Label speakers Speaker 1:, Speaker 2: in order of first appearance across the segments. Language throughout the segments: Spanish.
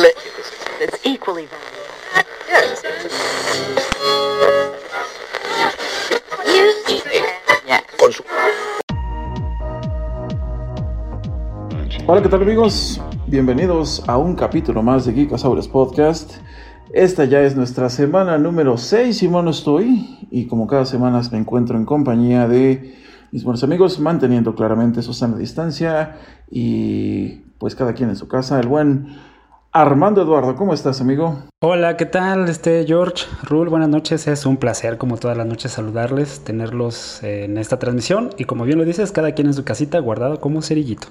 Speaker 1: It's equally valuable. Yeah.
Speaker 2: Hola, ¿qué tal amigos? Bienvenidos a un capítulo más de Geekosaurus Podcast. Esta ya es nuestra semana número 6, si mal no estoy, y como cada semana me encuentro en compañía de mis buenos amigos, manteniendo claramente su sana distancia y pues cada quien en su casa. El buen Armando Eduardo, ¿cómo estás, amigo?
Speaker 3: Hola, ¿qué tal? Este George, Rul, buenas noches. Es un placer, como todas las noches, saludarles, tenerlos en esta transmisión y como bien lo dices, cada quien en su casita guardado como cerillito.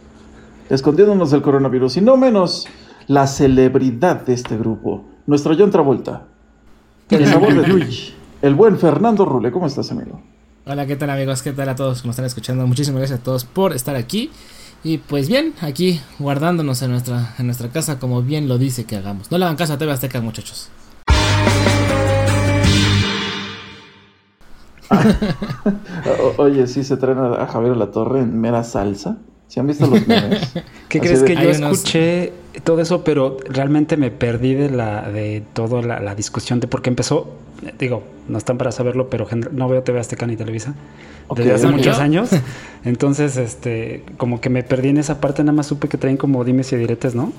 Speaker 2: Escondiéndonos del coronavirus y no menos la celebridad de este grupo, nuestro John Travolta. El sabor de Luigi, el buen Fernando Rule, ¿cómo estás, amigo?
Speaker 4: Hola, ¿qué tal amigos? ¿Qué tal a todos que nos están escuchando? Muchísimas gracias a todos por estar aquí. Y pues bien, aquí guardándonos en nuestra, en nuestra casa como bien lo dice que hagamos. No le hagan caso a TV Azteca, muchachos.
Speaker 2: O- Oye, sí se traen a Javier La Torre en mera salsa. ¿Se han visto los memes?
Speaker 3: ¿Qué
Speaker 2: Así
Speaker 3: crees
Speaker 2: de-
Speaker 3: que yo
Speaker 4: unos-
Speaker 3: escuché todo eso, pero realmente me perdí de la de toda la, la discusión de por qué empezó? Digo, no están para saberlo, pero no veo TV Azteca ni Televisa
Speaker 2: Ok,
Speaker 3: desde hace muchos años. Entonces, este, como que me perdí en esa parte, nada más supe que traen como dimes y diretes, ¿no?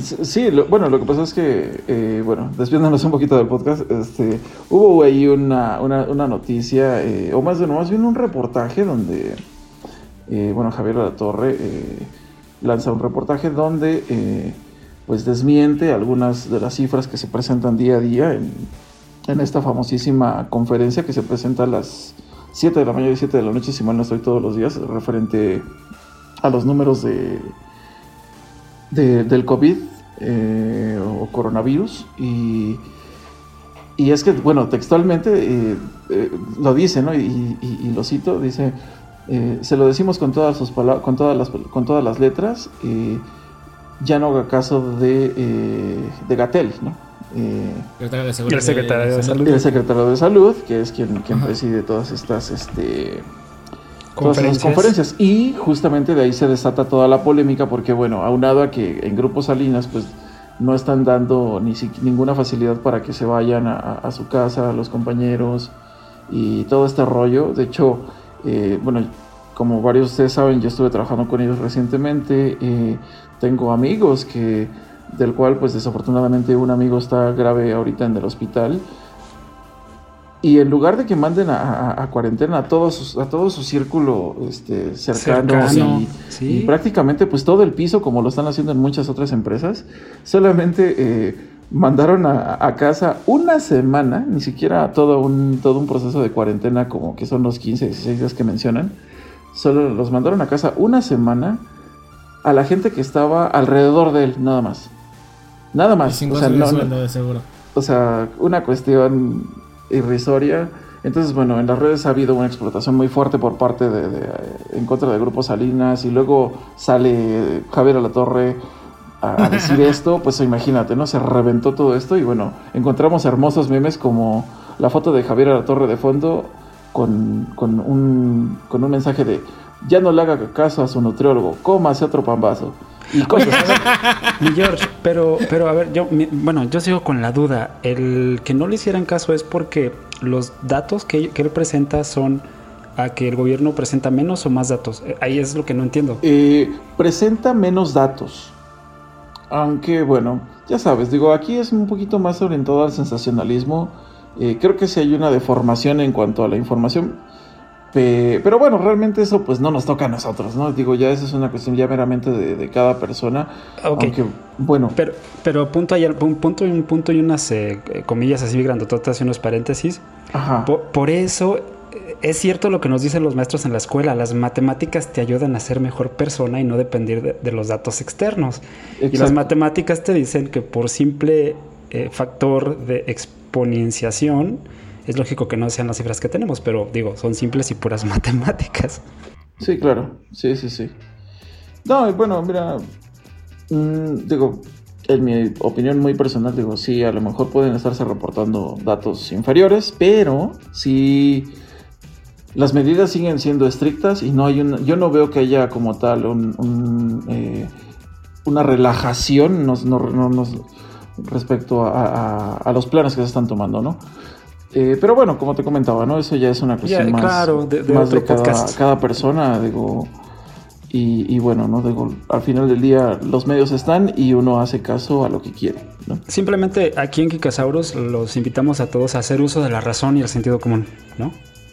Speaker 2: Sí, lo- bueno, lo que pasa es que, eh, bueno, desviándonos un poquito del podcast, este, hubo ahí una, una, una noticia, eh, o más, bien- más bien un reportaje donde, eh, bueno, Javier La Torre eh, lanza un reportaje donde, eh, pues, desmiente algunas de las cifras que se presentan día a día en, en esta famosísima conferencia que se presenta a las 7 de la mañana y 7 de la noche, si mal no estoy todos los días, referente a los números de de- del COVID eh, o coronavirus y, y es que, bueno, textualmente eh, eh, lo dice, ¿no? Y, lo cito, dice, se lo decimos con todas, sus con todas, las, con todas las letras, ya no haga caso de, de Gatel, ¿no? Eh,
Speaker 4: Secretario de Seguridad.
Speaker 3: El secretario de Salud.
Speaker 2: y el secretario de Salud, que es quien, quien preside todas estas... Este, todas esas conferencias. Y justamente de ahí se desata toda la polémica porque, bueno, aunado a que en Grupo Salinas, pues no están dando ni si- ninguna facilidad para que se vayan a, a- a su casa, los compañeros y todo este rollo. De hecho, eh, bueno, como varios de ustedes saben, yo estuve trabajando con ellos recientemente. eh, tengo amigos que, del cual, pues desafortunadamente, un amigo está grave ahorita en el hospital. Y en lugar de que manden a, a- a cuarentena a todo su, a todo su círculo este, cercano,
Speaker 3: Cercano,
Speaker 2: y,
Speaker 3: sí.
Speaker 2: y prácticamente pues todo el piso, como lo están haciendo en muchas otras empresas, solamente eh, mandaron a, a casa una semana, ni siquiera todo un, todo un proceso de cuarentena como que son los 15, 16 días que mencionan, solo los mandaron a casa una semana a la gente que estaba alrededor de él, nada más. Nada más.
Speaker 4: sin
Speaker 2: O sea, no-
Speaker 4: sueldo, de seguro.
Speaker 2: o sea, una cuestión irrisoria. Entonces, bueno, en las redes ha habido una explotación muy fuerte por parte de, de, eh, en contra de Grupo Salinas y luego sale Javier Alatorre a, a decir esto, pues imagínate, ¿no? Se reventó todo esto y bueno, encontramos hermosos memes como la foto de Javier Alatorre de fondo con, con, un, con un mensaje de ya no le haga caso a su nutriólogo, cómase otro pambazo. Y.
Speaker 3: Mi George, pero, pero a ver, yo, mi- bueno, yo sigo con la duda. El que no le hicieran caso es porque los datos que, que él presenta son a que el gobierno presenta menos o más datos. Eh, Ahí es lo que no entiendo.
Speaker 2: Eh, presenta menos datos. Aunque bueno, ya sabes, digo, aquí es un poquito más orientado al sensacionalismo. Eh, creo que sí hay una deformación en cuanto a la información. Pe- pero bueno, realmente eso pues no nos toca a nosotros, ¿no? Digo, ya eso es una cuestión ya meramente de, de cada persona.
Speaker 3: Ok.
Speaker 2: Aunque, bueno,
Speaker 3: Pero, pero punto hay un punto y un punto y unas eh, comillas así grandototas y unos paréntesis.
Speaker 2: ajá.
Speaker 3: Por, por eso eh, es cierto lo que nos dicen los maestros en la escuela. Las matemáticas te ayudan a ser mejor persona y no depender de, de los datos externos. Y las matemáticas te dicen que por simple eh, factor de exponenciación, es lógico que no sean las cifras que tenemos, pero digo, son simples y puras matemáticas.
Speaker 2: Sí, claro. Sí, sí, sí. No, y bueno, mira, mm, digo, en mi opinión muy personal, digo, sí, a lo mejor pueden estarse reportando datos inferiores, pero sí, las medidas siguen siendo estrictas y no hay una, yo no veo que haya como tal un, un, eh, una relajación, no, no- nos- respecto a, a- a los planes que se están tomando, ¿no? Eh, pero bueno, como te comentaba, ¿no? Eso ya es una cuestión más,
Speaker 3: claro, de- de
Speaker 2: más
Speaker 3: otro
Speaker 2: cada,
Speaker 3: podcast.
Speaker 2: cada persona, digo. Y, y bueno, ¿no? Digo, al final del día los medios están y uno hace caso a lo que quiere, ¿no?
Speaker 3: Simplemente aquí en Kikasaurus los invitamos a todos a hacer uso de la razón y el sentido común, ¿no?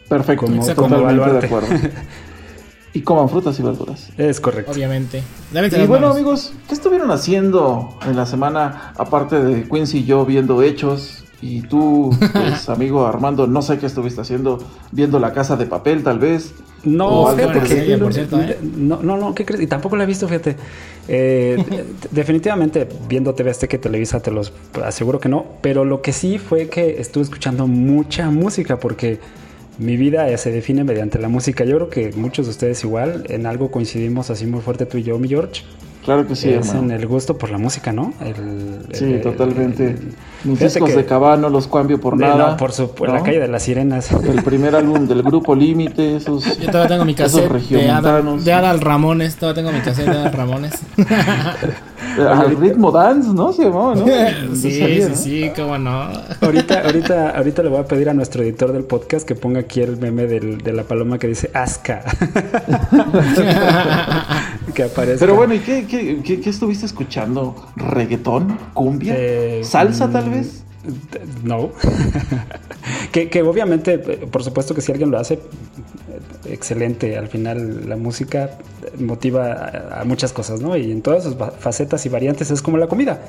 Speaker 2: Perfecto,
Speaker 3: Como- como
Speaker 2: de acuerdo. y coman frutas y verduras.
Speaker 3: Es correcto.
Speaker 4: Obviamente.
Speaker 2: Y bueno,
Speaker 4: manos.
Speaker 2: amigos, ¿qué estuvieron haciendo en la semana? Aparte de Quincy y yo viendo hechos. Y tú, pues, amigo Armando, no sé qué estuviste haciendo, viendo la casa de papel, tal vez.
Speaker 3: No, fíjate que.
Speaker 2: el estilo.
Speaker 4: por cierto, ¿eh?
Speaker 3: No, no, no, ¿qué crees? Y tampoco la he visto, fíjate. Eh, de- definitivamente, viendo TV Azteca y Televisa, te los aseguro que no. Pero lo que sí fue que estuve escuchando mucha música, porque mi vida se define mediante la música. Yo creo que muchos de ustedes igual, en algo coincidimos así muy fuerte tú y yo, mi George.
Speaker 2: Claro que sí,
Speaker 3: es
Speaker 2: hermano.
Speaker 3: en el gusto por la música, ¿no? El-
Speaker 2: Sí,
Speaker 3: el-
Speaker 2: totalmente.
Speaker 3: el-
Speaker 2: Mis
Speaker 3: fíjate
Speaker 2: discos
Speaker 3: que-
Speaker 2: de Cabano los cambio por
Speaker 3: de-
Speaker 2: nada.
Speaker 3: No, por su, por la
Speaker 2: ¿no?
Speaker 3: calle de las sirenas.
Speaker 2: El primer álbum del grupo Límite, esos.
Speaker 4: Yo todavía tengo mi
Speaker 2: esos
Speaker 4: cassette de Adal, de Adal Ramones. Todavía tengo mi cassette de Adal Ramones.
Speaker 2: Al ritmo dance, ¿no? Se llamaba, ¿no?
Speaker 4: sí,
Speaker 2: Salía,
Speaker 4: sí,
Speaker 2: ¿no?
Speaker 4: sí, cómo no.
Speaker 3: Ahorita, ahorita, ahorita le voy a pedir a nuestro editor del podcast que ponga aquí el meme del- de la paloma que dice Aska. que aparece.
Speaker 2: Pero bueno, ¿y qué, qué, qué- qué estuviste escuchando? ¿Reggaetón? ¿Cumbia?
Speaker 3: Eh,
Speaker 2: ¿Salsa, tal
Speaker 3: mm,
Speaker 2: vez?
Speaker 3: No. que, que obviamente, eh, por supuesto que si alguien lo hace, eh, excelente. Al final la música motiva a, a muchas cosas, ¿no? Y en todas sus facetas y variantes es como la comida.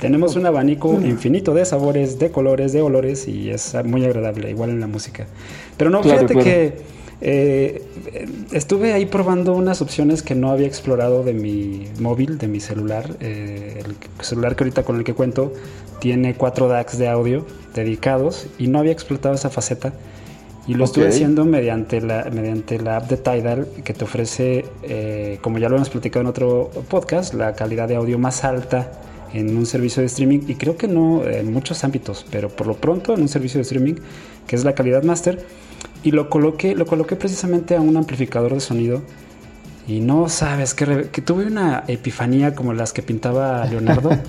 Speaker 3: Tenemos un abanico infinito de sabores, de colores, de olores y es muy agradable, igual en la música. Pero no,
Speaker 2: Claro,
Speaker 3: fíjate
Speaker 2: claro.
Speaker 3: que eh, estuve ahí probando unas opciones que no había explorado de mi móvil, de mi celular. Eh, el celular que ahorita con el que cuento tiene cuatro DACs de audio dedicados y no había explotado esa faceta. Y lo estuve
Speaker 2: Ok.
Speaker 3: haciendo mediante la, mediante la app de Tidal que te ofrece, eh, como ya lo hemos platicado en otro podcast, la calidad de audio más alta en un servicio de streaming y creo que no en muchos ámbitos, pero por lo pronto en un servicio de streaming que es la calidad master y lo coloqué, lo coloqué precisamente a un amplificador de sonido y no sabes que, que tuve una epifanía como las que pintaba Leonardo.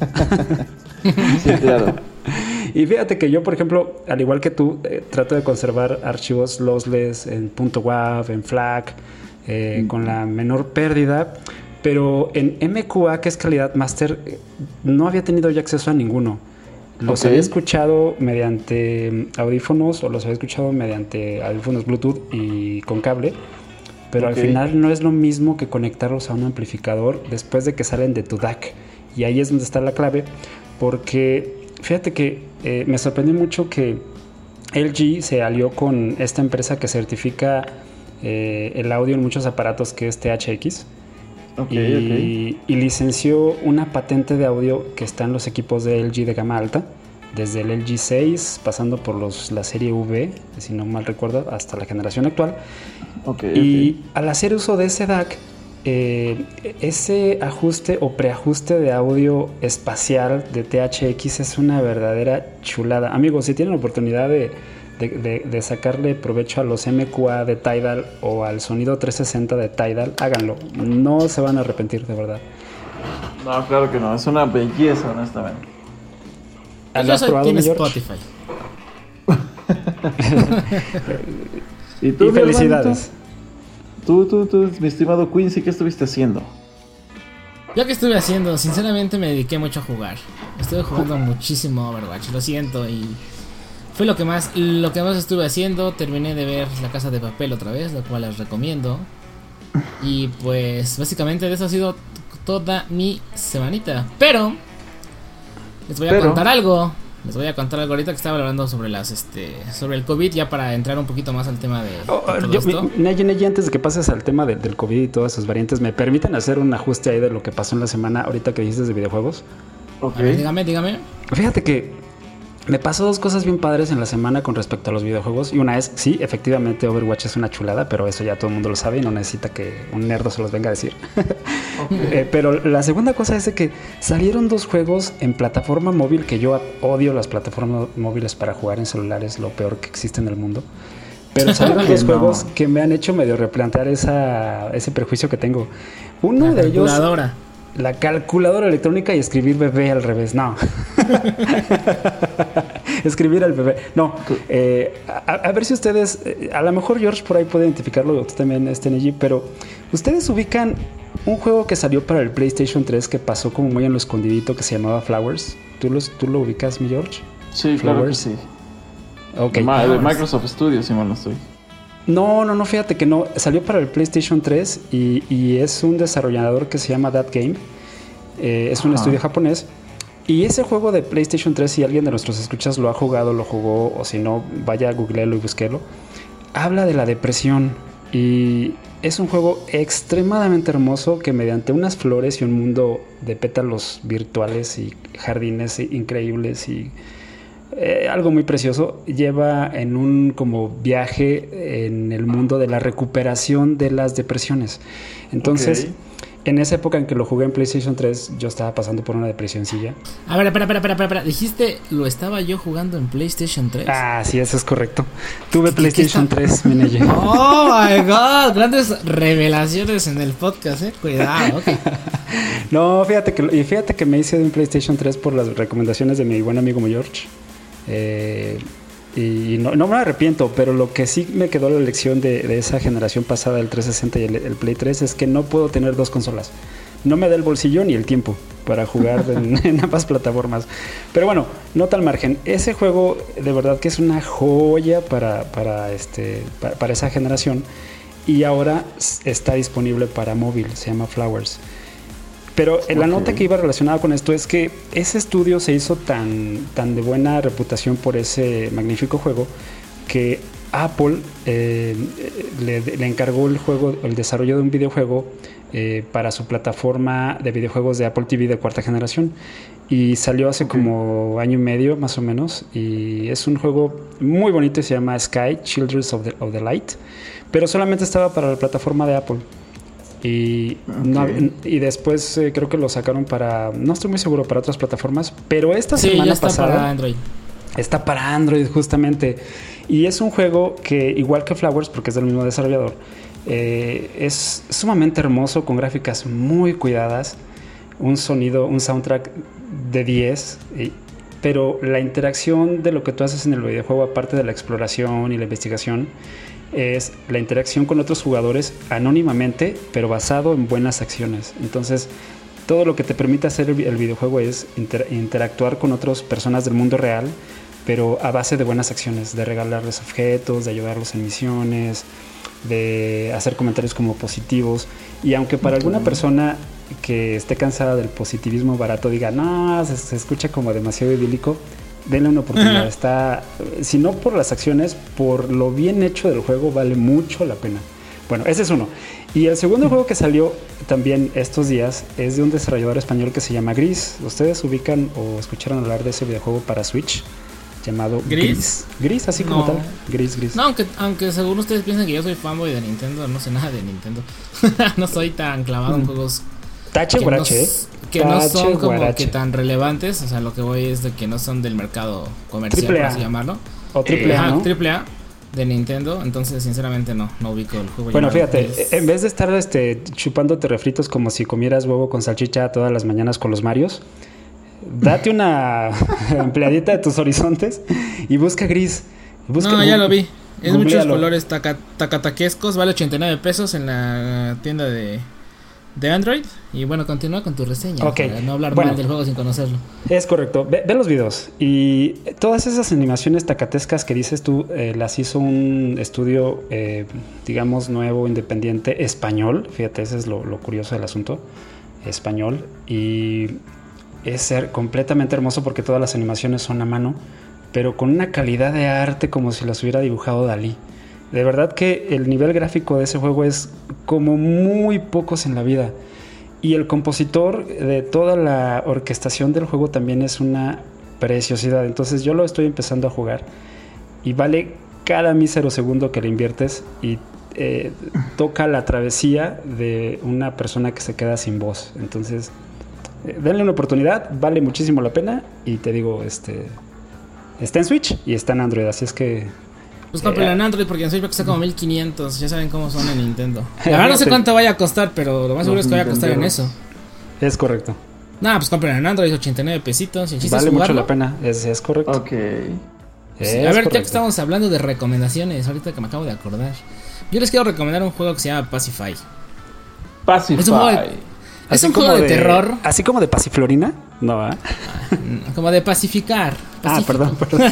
Speaker 2: Sí, claro.
Speaker 3: Y fíjate que yo, por ejemplo, al igual que tú, eh, trato de conservar archivos lossless en .wav, en FLAC, eh, con la menor pérdida. Pero en MQA, que es calidad master, eh, no había tenido yo acceso a ninguno. Los
Speaker 2: Ok.
Speaker 3: había escuchado mediante audífonos o los había escuchado mediante audífonos Bluetooth y con cable. Pero al final no es lo mismo que conectarlos a un amplificador después de que salen de tu DAC. Y ahí es donde está la clave, porque fíjate que eh, me sorprendió mucho que LG se alió con esta empresa que certifica eh, el audio en muchos aparatos que es THX
Speaker 2: Ok,
Speaker 3: y, y licenció una patente de audio que está en los equipos de LG de gama alta, desde el LG 6, pasando por los, la serie V, si no mal recuerdo, hasta la generación actual.
Speaker 2: ok. ok,
Speaker 3: Y al hacer uso de ese DAC, eh, ese ajuste o preajuste de audio espacial de THX es una verdadera chulada. Amigos, si tienen la oportunidad de, de- de- de sacarle provecho a los MQA de Tidal o al sonido 360 de Tidal, háganlo. No se van a arrepentir, de verdad.
Speaker 2: No, claro que no. Es una belleza, honestamente.
Speaker 3: ¿Lo has probado, George?
Speaker 4: Spotify.
Speaker 2: ¿Y tú,
Speaker 3: Y felicidades.
Speaker 2: hermanito? Tú, tú, tú, mi estimado Quincy, ¿qué estuviste haciendo?
Speaker 4: Yo que estuve haciendo, sinceramente me dediqué mucho a jugar. Estuve jugando muchísimo Overwatch, lo siento y fue lo que más lo que más estuve haciendo. Terminé de ver La Casa de Papel otra vez, lo cual les recomiendo. Y pues básicamente de eso ha sido toda mi semanita. Pero les voy a
Speaker 2: Pero-
Speaker 4: contar algo. Les voy a contar algo ahorita que estaba hablando sobre las este sobre el COVID ya para entrar un poquito más al tema de, de
Speaker 3: Oh,
Speaker 4: todo
Speaker 3: yo-
Speaker 4: esto.
Speaker 3: mi- Neji, Neji, antes de que pases al tema de- del COVID y todas sus variantes, ¿me permiten hacer un ajuste ahí de lo que pasó en la semana ahorita que dijiste de videojuegos?
Speaker 2: Ok.
Speaker 4: A ver, dígame, dígame.
Speaker 3: Fíjate que me pasó dos cosas bien padres en la semana con respecto a los videojuegos. Y una es, sí, efectivamente Overwatch es una chulada, pero eso ya todo el mundo lo sabe y no necesita que un nerdo se los venga a decir. Eh, pero la segunda cosa es de que salieron dos juegos en plataforma móvil, que yo odio las plataformas móviles para jugar en celulares, lo peor que existe en el mundo. Pero salieron dos
Speaker 2: no.
Speaker 3: juegos que me han hecho medio replantear esa, ese prejuicio que tengo. Uno
Speaker 4: La
Speaker 3: de ellos. La calculadora electrónica y escribir bebé al revés. No. Escribir al bebé. No, eh, a, a ver si ustedes, eh, a lo mejor George por ahí puede identificarlo, tú también, este Neji, pero ustedes ubican un juego que salió para el PlayStation 3 que pasó como muy en lo escondidito que se llamaba Flowers. ¿Tú, los, tú lo ubicas, mi George?
Speaker 2: Sí, claro que
Speaker 3: Flowers.
Speaker 2: sí.
Speaker 3: Ok.
Speaker 2: De Ma- de Microsoft Studios, si mal no estoy.
Speaker 3: No, no, no, fíjate que no. Salió para el PlayStation 3 y, y es un desarrollador que se llama That Game. Eh, es un estudio japonés. Y ese juego de PlayStation 3, si alguien de nuestros escuchas lo ha jugado, lo jugó, o si no, vaya a googlearlo y búsquelo. Habla de la depresión. Y es un juego extremadamente hermoso que mediante unas flores y un mundo de pétalos virtuales y jardines increíbles y eh, algo muy precioso, lleva en un como viaje en el mundo de la recuperación de las depresiones. Entonces, en esa época en que lo jugué en PlayStation 3, yo estaba pasando por una depresioncilla.
Speaker 4: A ver, espera, espera, espera, espera. Dijiste, lo estaba yo jugando en PlayStation 3.
Speaker 3: Ah, sí, eso es correcto. Tuve
Speaker 4: ¿Qué- qué
Speaker 3: PlayStation
Speaker 4: está-
Speaker 3: 3, Mineye.
Speaker 4: Oh my god, grandes revelaciones en el podcast, eh. Cuidado, ok.
Speaker 3: No, fíjate que, y fíjate que me hice de un PlayStation 3 por las recomendaciones de mi buen amigo George. Eh, y no, no me arrepiento, pero lo que sí me quedó la lección de, de esa generación pasada, el 360 y el, el Play 3, es que no puedo tener dos consolas. No me da el bolsillo ni el tiempo para jugar en, en ambas plataformas. Pero bueno, nota al margen. Ese juego de verdad que es una joya para, para, este, para, para esa generación. Y ahora está disponible para móvil, se llama Flowers. Pero eh, la nota que iba relacionada con esto es que ese estudio se hizo tan, tan de buena reputación por ese magnífico juego que Apple eh, le, le encargó el juego, el desarrollo de un videojuego eh, para su plataforma de videojuegos de Apple TV de cuarta generación. Y salió hace como año y medio más o menos. Y es un juego muy bonito se llama Sky, Children of the, of the Light. Pero solamente estaba para la plataforma de Apple. Y, no-
Speaker 2: Ok.
Speaker 3: y después eh, creo que lo sacaron para, no estoy muy seguro, para otras plataformas. Pero esta
Speaker 4: Sí,
Speaker 3: semana
Speaker 4: ya está
Speaker 3: pasada...
Speaker 4: para Android.
Speaker 3: Está para Android justamente. Y es un juego que, igual que Flowers, porque es del mismo desarrollador, eh, es sumamente hermoso, con gráficas muy cuidadas, un sonido, un soundtrack de 10. y- pero la interacción de lo que tú haces en el videojuego, aparte de la exploración y la investigación, es la interacción con otros jugadores anónimamente, pero basado en buenas acciones. Entonces, todo lo que te permite hacer el vi- el videojuego es inter- interactuar con otras personas del mundo real, pero a base de buenas acciones, de regalarles objetos, de ayudarlos en misiones, de hacer comentarios como positivos. Y aunque para alguna persona que esté cansada del positivismo barato diga, no, se, se escucha como demasiado idílico, denle una oportunidad. Está, si no por las acciones, por lo bien hecho del juego, vale mucho la pena. Bueno, ese es uno. Y el segundo juego que salió también estos días es de un desarrollador español que se llama Gris. ¿Ustedes ubican o escucharon hablar de ese videojuego para Switch? Llamado
Speaker 4: ¿Gris?
Speaker 3: Gris. Gris, así como
Speaker 4: No.
Speaker 3: tal. Gris, gris.
Speaker 4: No, aunque, aunque según ustedes piensan que yo soy fanboy de Nintendo, no sé nada de Nintendo. no soy tan clavado en
Speaker 3: Mm.
Speaker 4: juegos
Speaker 3: Tache
Speaker 4: no,
Speaker 3: ¿eh?
Speaker 4: Que no son como
Speaker 3: guarache.
Speaker 4: que tan relevantes. O sea, lo que voy es de que no son del mercado comercial, por
Speaker 3: A.
Speaker 4: así llamarlo.
Speaker 3: O triple A,
Speaker 4: Ajá,
Speaker 3: ¿no?
Speaker 4: triple A de Nintendo. Entonces, sinceramente, no, no ubico el juego.
Speaker 3: Bueno, fíjate, en vez de estar este, chupándote refritos como si comieras huevo con salchicha todas las mañanas con los Marios, date una ampliadita de tus horizontes y busca gris. Busca-
Speaker 4: no, ya lo vi. Es muchos colores taca- tacataquescos. Vale 89 pesos en la tienda de, de Android. Y bueno, continúa con tu reseña.
Speaker 3: Ok,
Speaker 4: Para no hablar
Speaker 3: bueno.
Speaker 4: mal del juego sin conocerlo.
Speaker 3: Es correcto. Ve, ve los videos. Y todas esas animaciones tacatescas que dices tú, eh, las hizo un estudio, eh, digamos, nuevo, independiente, español. Fíjate, ese es lo, lo curioso del asunto. Español. Y es ser completamente hermoso porque todas las animaciones son a mano, pero con una calidad de arte como si las hubiera dibujado Dalí. De verdad que el nivel gráfico de ese juego es como muy pocos en la vida. Y el compositor de toda la orquestación del juego también es una preciosidad. Entonces yo lo estoy empezando a jugar y vale cada mísero segundo que le inviertes y eh, toca la travesía de una persona que se queda sin voz. Entonces, eh, denle una oportunidad, vale muchísimo la pena y te digo, este está en Switch y está en Android, así es que
Speaker 4: Pues cómpralo
Speaker 3: Eh,
Speaker 4: en Android porque en Switch cuesta como 1500. Ya saben cómo son en Nintendo. La verdad no sé cuánto vaya a costar, pero lo más seguro es que vaya a costar en eso.
Speaker 3: es correcto.
Speaker 4: Nada, pues compren en Android 89 pesitos. Es
Speaker 3: Vale mucho la pena, es, es correcto.
Speaker 2: Ok.
Speaker 3: Es
Speaker 4: a ver, ya que
Speaker 3: correcto.
Speaker 4: estamos hablando de recomendaciones, ahorita que me acabo de acordar. Yo les quiero recomendar un juego que se llama Pacify.
Speaker 2: Pacify.
Speaker 4: Es un juego de- Es
Speaker 3: Así
Speaker 4: un
Speaker 3: como
Speaker 4: juego de, terror,
Speaker 3: Así como de Pasiflorina. No, ¿ah?
Speaker 4: como de pacificar.
Speaker 3: Ah, perdón, perdón.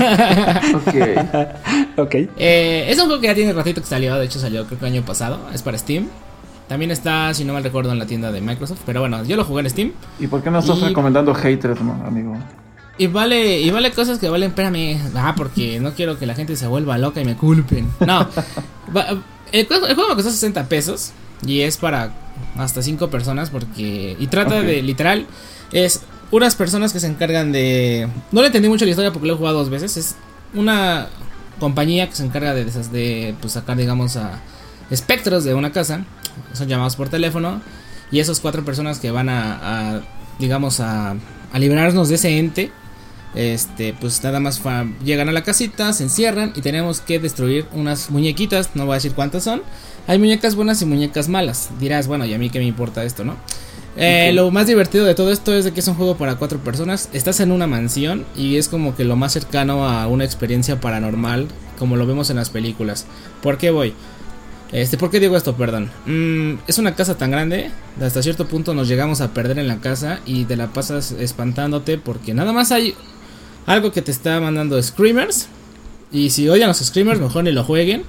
Speaker 2: Ok.
Speaker 3: ok.
Speaker 4: Eh, es un juego que ya tiene ratito que salió, de hecho salió creo que el año pasado, es para Steam. También está, si no mal recuerdo, en la tienda de Microsoft, pero bueno, yo lo jugué en Steam.
Speaker 2: ¿Y por qué no estás
Speaker 4: Y-
Speaker 2: recomendando Hatred, no, amigo?
Speaker 4: Y vale, y vale cosas que valen, espérame, ah, porque no quiero que la gente se vuelva loca y me culpen. No, Va- el, juego- el juego me costó 60 pesos y es para hasta 5 personas porque... Y trata de, literal, es unas personas que se encargan de... No le entendí mucho la historia porque lo he jugado dos veces, es una compañía que se encarga de, desas- de pues, sacar, digamos, a espectros de una casa, son llamados por teléfono, y esos cuatro personas que van a, a, digamos, a, a librarnos de ese ente, este, pues nada más llegan a la casita, se encierran y tenemos que destruir unas muñequitas, no voy a decir cuántas son. Hay muñecas buenas y muñecas malas. Dirás, bueno, y a mí qué me importa esto, ¿no? Eh. Lo más divertido de todo esto es de que es un juego para cuatro personas. Estás en una mansión y es como que lo más cercano a una experiencia paranormal, como lo vemos en las películas. ¿Por qué voy? Este, ¿por qué digo esto? Perdón. Mm, es una casa tan grande, hasta cierto punto nos llegamos a perder en la casa y te la pasas espantándote porque nada más hay algo que te está mandando screamers. Y si odian los screamers, mejor ni lo jueguen.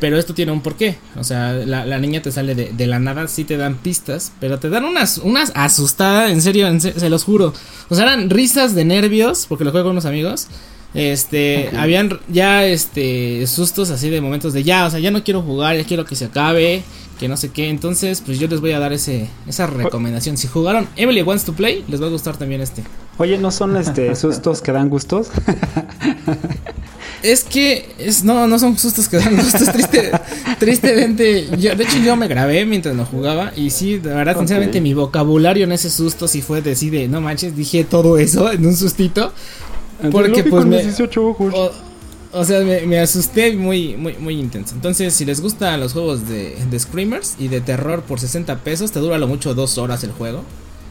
Speaker 4: Pero esto tiene un porqué. O sea, la, la niña te sale de, de la nada, sí te dan pistas, pero te dan unas, unas asustadas, en serio, en se, se los juro. O sea, eran risas de nervios, porque lo juego con unos amigos. Este, habían ya este sustos así de momentos de ya, o sea, ya no quiero jugar, ya quiero que se acabe, que no sé qué. Entonces, pues yo les voy a dar ese esa recomendación. Si jugaron Emily Wants to Play, les va a gustar también este.
Speaker 3: Oye, ¿no son este sustos que dan gustos?
Speaker 4: Es que es, no, no son sustos que dan gustos, triste, tristemente. Yo, de hecho, yo me grabé mientras lo jugaba. Y sí, de verdad, sinceramente, mi vocabulario en ese susto sí fue de, sí, de no manches, dije todo eso en un sustito. Porque, pues, me-
Speaker 3: 18 ojos.
Speaker 4: O, o sea, me, me asusté muy, muy, muy intenso. Entonces, si les gustan los juegos de, de Screamers y de terror por 60 pesos, te dura lo mucho dos horas el juego.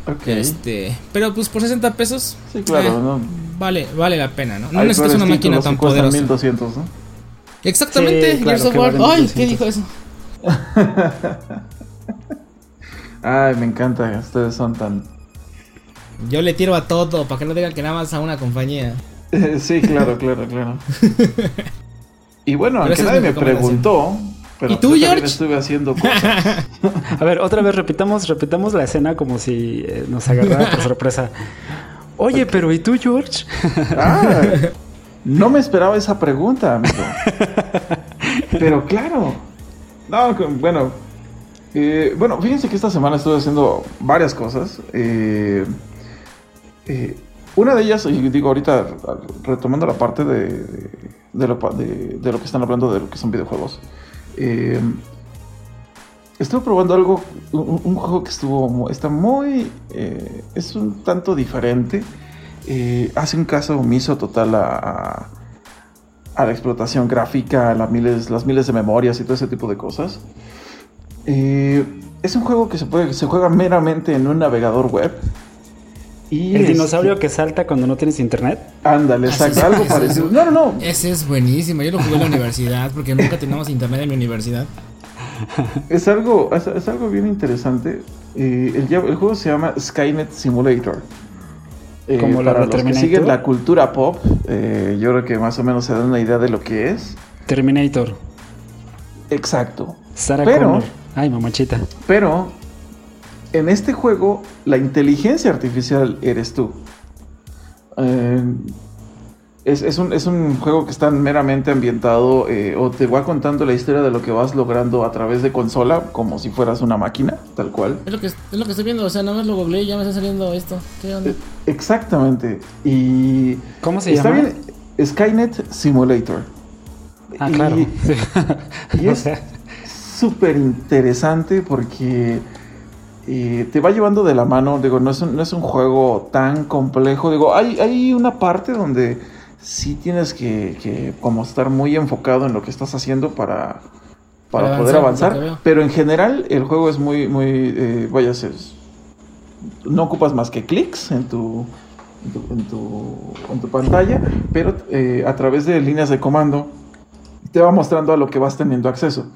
Speaker 2: Ok.
Speaker 4: Este, pero pues por 60 pesos,
Speaker 2: Sí, claro,
Speaker 4: eh,
Speaker 2: ¿no?
Speaker 4: vale, vale la pena, ¿no? No
Speaker 2: Hay
Speaker 4: necesitas una máquina tan poderosa.
Speaker 2: 1200, ¿no?
Speaker 4: Exactamente,
Speaker 3: Sí,
Speaker 4: Gears
Speaker 3: claro,
Speaker 4: of
Speaker 3: que
Speaker 4: War.
Speaker 3: valen
Speaker 4: Ay,
Speaker 3: 200.
Speaker 4: ¿qué dijo eso?
Speaker 2: Ay, me encanta. Ustedes son tan.
Speaker 4: Yo le tiro a todo para que no digan que nada más a una compañía.
Speaker 2: sí, claro, claro, claro. Y bueno,
Speaker 4: Pero
Speaker 2: aunque nadie me preguntó. Pero
Speaker 4: ¿Y tú,
Speaker 2: yo
Speaker 4: George?
Speaker 2: estuve haciendo cosas.
Speaker 3: A ver, otra vez repitamos, repitamos la escena como si eh, nos agarrara por sorpresa. Oye, pero ¿y tú, George?
Speaker 2: Ah, no me esperaba esa pregunta, amigo. Pero claro. No, bueno. eh, bueno, fíjense que esta semana estuve haciendo varias cosas. Eh, eh, una de ellas, y digo ahorita, retomando la parte de, de, de lo, que están hablando de lo que son videojuegos. eh, estuve probando algo, un, juego que estuvo, está muy, eh, es un tanto diferente. Eh, hace un caso omiso total a, a, a la explotación gráfica, a la miles, las miles de memorias y todo ese tipo de cosas. Eh, es un juego que se, puede, se juega meramente en un navegador web. Y
Speaker 3: El
Speaker 2: este-
Speaker 3: dinosaurio que salta cuando no tienes internet.
Speaker 2: Ándale,
Speaker 4: es,
Speaker 2: algo parecido. No, no, no.
Speaker 4: Ese es buenísimo. Yo lo jugué en la universidad porque nunca teníamos internet en mi universidad.
Speaker 2: Es algo, es, es algo bien interesante. Eh, el, juego se llama Skynet Simulator. Eh,
Speaker 3: Como la
Speaker 2: para los que
Speaker 3: Terminator.
Speaker 2: siguen la cultura pop, eh, yo creo que más o menos se dan una idea de lo que es.
Speaker 3: Terminator.
Speaker 2: Exacto.
Speaker 3: Sarah
Speaker 2: Pero-
Speaker 3: Connor. Ay, mamachita.
Speaker 2: Pero en este juego la inteligencia artificial eres tú. Eh, es, es un, es un juego que está meramente ambientado eh, o te va contando la historia de lo que vas logrando a través de consola como si fueras una máquina, tal cual.
Speaker 4: Es lo que, es lo que estoy viendo. O sea, nada más lo googleé y ya me está saliendo esto. ¿Qué onda?
Speaker 2: Eh, Exactamente. Y
Speaker 3: ¿Cómo se
Speaker 2: está
Speaker 3: llama?
Speaker 2: bien Skynet Simulator.
Speaker 3: Ah,
Speaker 2: Y-
Speaker 3: claro.
Speaker 2: Y
Speaker 3: O
Speaker 2: es
Speaker 3: sea,
Speaker 2: súper interesante porque te va llevando de la mano. Digo, no es un, no es un juego tan complejo. Digo, hay, hay una parte donde sí tienes que, que como estar muy enfocado en lo que estás haciendo para, para
Speaker 4: Para
Speaker 2: poder
Speaker 4: avanzar.
Speaker 2: Pero en general el juego es muy, muy, eh, vaya a ser, no ocupas más que clics en tu, en tu, en tu, en tu pantalla, pero eh, a través de líneas de comando te va mostrando a lo que vas teniendo acceso.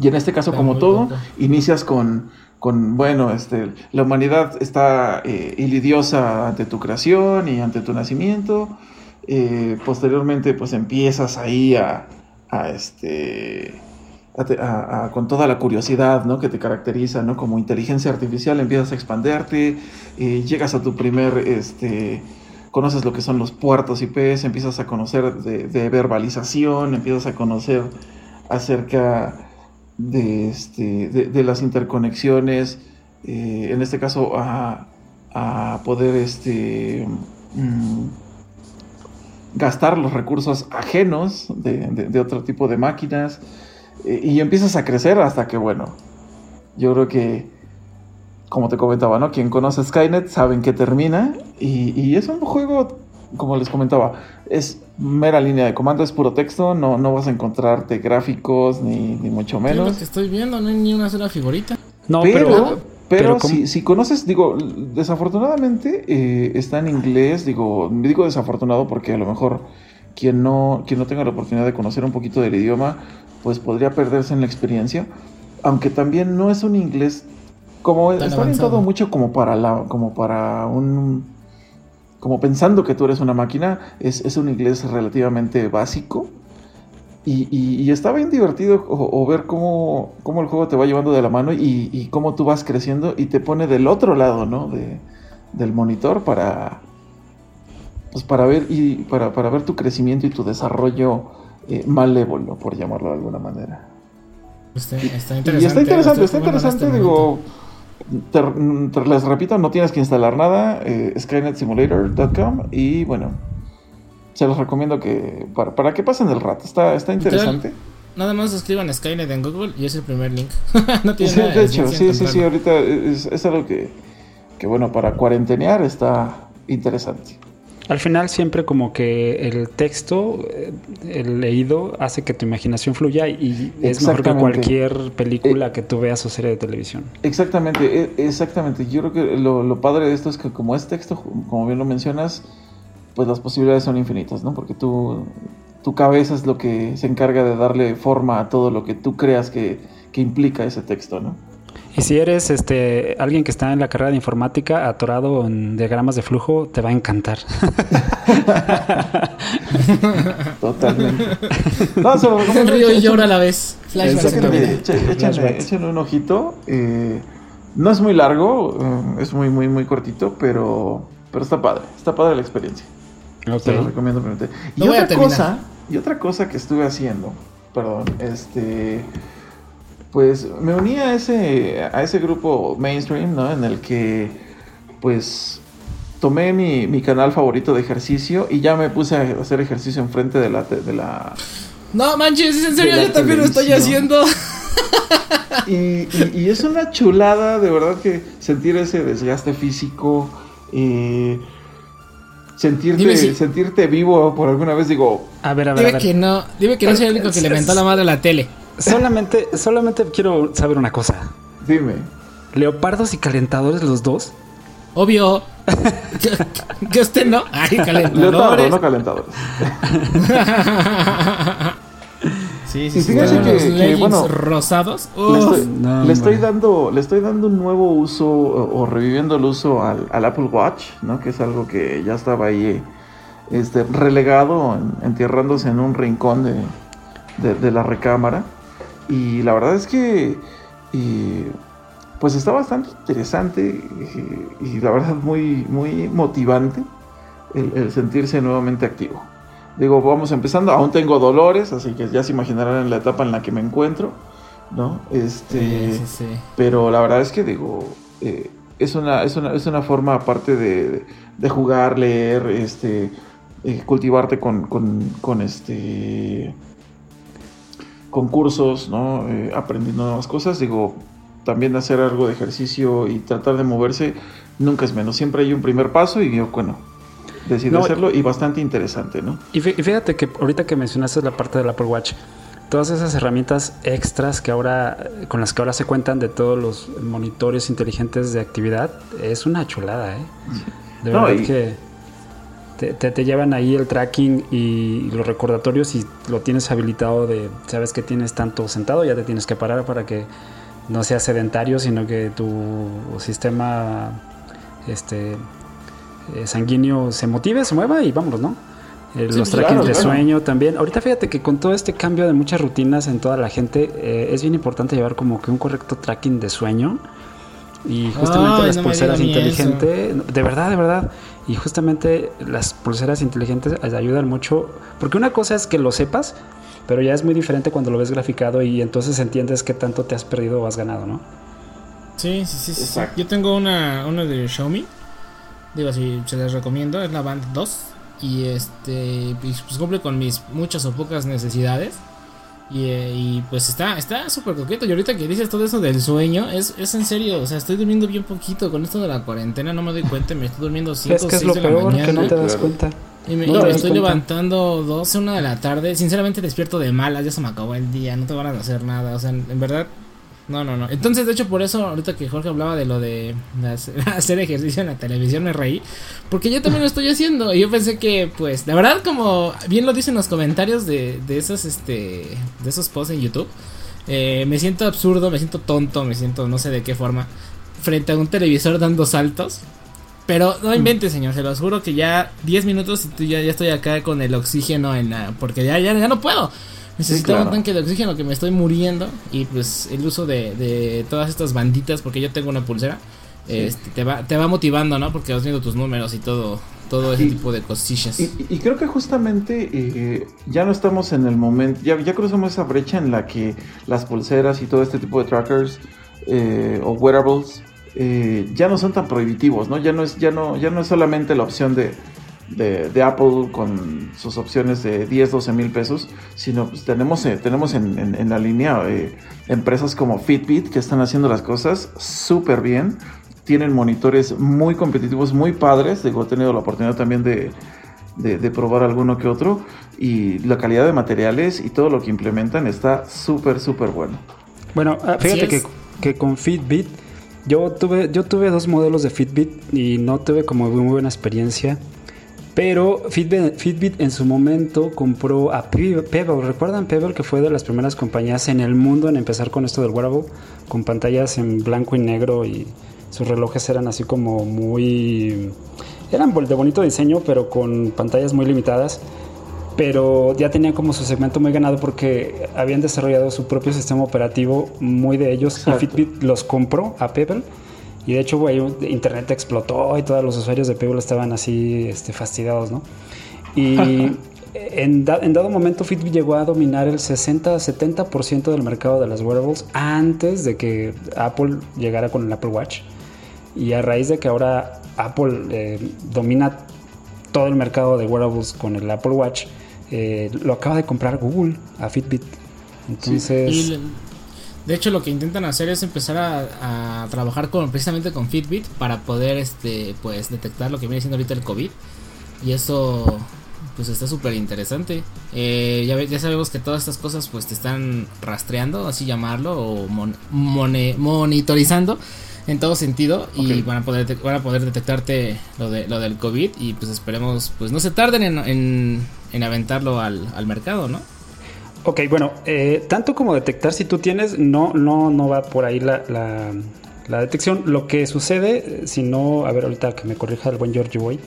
Speaker 2: Y en este caso,
Speaker 4: Está
Speaker 2: como todo, inicias con, con, bueno, este, la humanidad está eh, ilidiosa ante tu creación y ante tu nacimiento. Eh, posteriormente, pues empiezas ahí a, a, este, a a- con toda la curiosidad ¿no? que te caracteriza, ¿no? Como inteligencia artificial, empiezas a expanderte, eh, llegas a tu primer, este, conoces lo que son los puertos IPs, empiezas a conocer de verbalización, empiezas a conocer acerca de, este, de, las interconexiones, eh, en este caso a, a poder este, mm, gastar los recursos ajenos de, de- de otro tipo de máquinas eh, y empiezas a crecer hasta que, bueno, yo creo que, como te comentaba, ¿no? Quien conoce Skynet saben que termina y, y es un juego, como les comentaba, es mera línea de comando, es puro texto, no, no vas a encontrarte gráficos ni, ni mucho
Speaker 4: Es lo
Speaker 2: menos.
Speaker 4: que estoy viendo, no hay ni una sola figurita.
Speaker 3: No,
Speaker 2: Pero,
Speaker 3: pero,
Speaker 2: pero,
Speaker 3: pero ¿cómo?
Speaker 2: si, si conoces, digo, desafortunadamente eh, está en inglés, digo, digo desafortunado porque a lo mejor quien no, quien no tenga la oportunidad de conocer un poquito del idioma, pues podría perderse en la experiencia, aunque también no es un inglés como
Speaker 4: Tan
Speaker 2: está orientado mucho como para la, como para un como pensando que tú eres una máquina, es, es un inglés relativamente básico. Y, y- y está bien divertido o, o ver cómo, cómo el juego te va llevando de la mano y, y cómo tú vas creciendo y te pone del otro lado, ¿no? De, del monitor para, pues para ver y para, para ver tu crecimiento y tu desarrollo eh, malévolo, por llamarlo de alguna manera.
Speaker 4: Está, está
Speaker 2: Y
Speaker 4: interesante.
Speaker 2: está interesante, está interesante,
Speaker 4: este
Speaker 2: digo, te- te- les repito, no tienes que instalar nada, eh, skynetsimulator.com y bueno, se los recomiendo que para, para que pasen el rato, está, está interesante.
Speaker 4: Nada más escriban Skynet en Google y es el primer link. no tiene
Speaker 2: Sí,
Speaker 4: nada
Speaker 2: de hecho, sí, sí, sí, ahorita es, es algo que, que bueno, para cuarentenear está interesante.
Speaker 3: Al final siempre como que el texto, eh, el leído, hace que tu imaginación fluya y es mejor que cualquier película que tú veas o serie de televisión.
Speaker 2: Exactamente, e- exactamente. Yo creo que lo, lo padre de esto es que como es texto, como bien lo mencionas, pues las posibilidades son infinitas, ¿no? Porque tú, tu cabeza es lo que se encarga de darle forma a todo lo que tú creas que, que implica ese texto, ¿no?
Speaker 3: Y si eres este alguien que está en la carrera de informática atorado en diagramas de flujo, te va a encantar.
Speaker 2: Totalmente. No, se lo
Speaker 4: río y llora a la vez.
Speaker 2: Échenle- un ojito. eh, no es muy largo, eh, es muy, muy, muy cortito, pero, pero está padre. Está padre la experiencia. Se lo recomiendo. Y otra cosa, y otra cosa que estuve haciendo, perdón, este pues me uní a ese a ese grupo mainstream, ¿no? En el que pues tomé mi, mi canal favorito de ejercicio y ya me puse a hacer ejercicio enfrente de la te- de la
Speaker 4: No manches, ¿es en serio? Yo también lo estoy haciendo.
Speaker 2: y, y- y es una chulada, de verdad que sentir ese desgaste físico, eh, sentirte,
Speaker 4: si-
Speaker 2: sentirte vivo por alguna vez, digo,
Speaker 3: A ver, a ver, a
Speaker 4: Dime
Speaker 3: ver.
Speaker 4: que no, dime que no soy el único que le mentó la madre a la tele.
Speaker 3: Solamente, solamente quiero saber una cosa.
Speaker 2: dime.
Speaker 3: ¿Leopardos y calentadores los dos?
Speaker 4: Obvio. que, usted no. Ay, calentadores.
Speaker 2: no calentadores.
Speaker 4: Sí, sí, sí.
Speaker 2: que-
Speaker 4: los
Speaker 2: que, bueno,
Speaker 4: rosados.
Speaker 2: Le estoy,
Speaker 3: no,
Speaker 2: le estoy dando, le estoy dando un nuevo uso o, o reviviendo el uso al, al Apple Watch, ¿no? Que es algo que ya estaba ahí este, relegado, en- entierrándose en un rincón de, de- de la recámara. Y la verdad es que y, pues está bastante interesante y, y la verdad muy, muy motivante el, el sentirse nuevamente activo. Digo, vamos empezando, aún tengo dolores, así que ya se imaginarán en la etapa en la que me encuentro, ¿no? Este,
Speaker 4: Sí, sí, sí.
Speaker 2: pero la verdad es que digo, eh, es, una, es, una, es una forma aparte de, de jugar, leer, este, eh, cultivarte con, con, con este concursos, ¿no? Eh, aprendiendo nuevas cosas, digo, también hacer algo de ejercicio y tratar de moverse nunca es menos. Siempre hay un primer paso y yo, bueno, decidí
Speaker 3: No,
Speaker 2: hacerlo y bastante interesante, ¿no?
Speaker 3: Y fí- y fíjate que ahorita que mencionaste la parte del Apple Watch, todas esas herramientas extras que ahora, con las que ahora se cuentan de todos los monitores inteligentes de actividad, es una chulada, ¿eh? De
Speaker 2: No,
Speaker 3: verdad
Speaker 2: y-
Speaker 3: que te, te- te llevan ahí el tracking y los recordatorios y lo tienes habilitado de, sabes que tienes tanto sentado, ya te tienes que parar para que no sea sedentario, sino que tu sistema este eh, sanguíneo se motive, se mueva y vámonos, ¿no? Eh,
Speaker 2: Sí,
Speaker 3: los
Speaker 2: pues,
Speaker 3: trackings
Speaker 2: claro,
Speaker 3: de
Speaker 2: claro.
Speaker 3: sueño también. Ahorita fíjate que con todo este cambio de muchas rutinas en toda la gente, eh, es bien importante llevar como que un correcto tracking de sueño. Y justamente
Speaker 4: Ay,
Speaker 3: las
Speaker 4: no
Speaker 3: pulseras inteligentes, de verdad, de verdad. Y justamente las pulseras inteligentes ayudan mucho. Porque una cosa es que lo sepas, pero ya es muy diferente cuando lo ves graficado y entonces entiendes qué tanto te has perdido o has ganado, ¿no?
Speaker 4: Sí, sí, sí, sí. Yo tengo una, una de Xiaomi. Digo, si se les recomiendo, es la Band 2. Y este, pues pues, cumple con mis muchas o pocas necesidades. Y, eh, y, pues está está súper coqueto. Y ahorita que dices todo eso del sueño, es, es en serio. O sea, estoy durmiendo bien poquito. Con esto de la cuarentena no me doy cuenta. Me estoy durmiendo 5
Speaker 3: Es
Speaker 4: o
Speaker 3: que es
Speaker 4: 6
Speaker 3: lo
Speaker 4: de la
Speaker 3: peor,
Speaker 4: mañana.
Speaker 3: que no te das cuenta.
Speaker 4: Y me,
Speaker 3: No
Speaker 4: me estoy
Speaker 3: cuenta.
Speaker 4: levantando 12, 1 de la tarde. Sinceramente despierto de malas, ya se me acabó el día, no te van a hacer nada. O sea, en, en verdad, no, no, no. Entonces, de hecho, por eso, ahorita que Jorge hablaba de lo de hacer, ejercicio en la televisión, me reí. Porque yo también lo estoy haciendo. Y yo pensé que, pues, la verdad, como bien lo dicen los comentarios de, de esos, este, de esos posts en YouTube, eh, me siento absurdo, me siento tonto, me siento no sé de qué forma, frente a un televisor dando saltos. Pero no inventes, señor, se los juro que ya 10 minutos y tú ya, ya estoy acá con el oxígeno en la... Porque ya, ya, ya no puedo. Necesito
Speaker 2: claro.
Speaker 4: un tanque de oxígeno que me estoy muriendo. Y pues el uso de, de todas estas banditas, porque yo tengo una pulsera, este, te, va, te va motivando, ¿no? Porque vas viendo tus números y todo, todo ese
Speaker 2: Y-
Speaker 4: tipo de cosillas.
Speaker 2: Y, y creo que justamente eh, ya no estamos en el momento, ya, ya cruzamos esa brecha en la que las pulseras y todo este tipo de trackers eh, o wearables eh, ya no son tan prohibitivos, ¿no? Ya no es, ya no, ya no es solamente la opción de, de, de Apple con sus opciones de 10, 12 mil pesos, sino pues tenemos, eh, tenemos en, en- en la línea eh, empresas como Fitbit que están haciendo las cosas súper bien. Tienen monitores muy competitivos, muy padres. Digo, he tenido la oportunidad también de, de, de probar alguno que otro. Y la calidad de materiales y todo lo que implementan está súper, súper bueno.
Speaker 3: Bueno, ah, fíjate que, que con Fitbit, yo tuve, yo tuve dos modelos de Fitbit y no tuve como muy buena experiencia. Pero Fitbit, Fitbit en su momento compró a Pe- Pebble. ¿Recuerdan Pebble que fue de las primeras compañías en el mundo en empezar con esto del wearable? Con pantallas en blanco y negro y sus relojes eran así como muy... Eran de bonito diseño, pero con pantallas muy limitadas pero ya tenían como su segmento muy ganado porque habían desarrollado su propio sistema operativo muy de ellos
Speaker 2: Exacto.
Speaker 3: y Fitbit los compró a Pebble y de hecho güey, internet explotó y todos los usuarios de Pebble estaban así este, fastidiados ¿no? y en, da- en dado momento Fitbit llegó a dominar el 60-70% del mercado de las wearables antes de que Apple llegara con el Apple Watch y a raíz de que ahora Apple eh, domina todo el mercado de wearables con el Apple Watch, eh, lo acaba de comprar Google a Fitbit. Entonces,
Speaker 4: de hecho lo que intentan hacer es empezar a, a trabajar con precisamente con Fitbit para poder este pues detectar lo que viene siendo ahorita el COVID y eso pues está súper interesante. Eh, ya, ya sabemos que todas estas cosas pues te están rastreando, así llamarlo, o mon- mone- monitorizando en todo sentido y van a poder van a poder detectarte lo de lo del COVID y pues esperemos pues no se tarden en, en, en aventarlo al, al mercado, ¿no?
Speaker 3: Ok, bueno, eh, tanto como detectar si tú tienes, no, no, no va por ahí la, la- la detección. Lo que sucede, eh, si no, a ver, ahorita que me corrija el buen George Boy,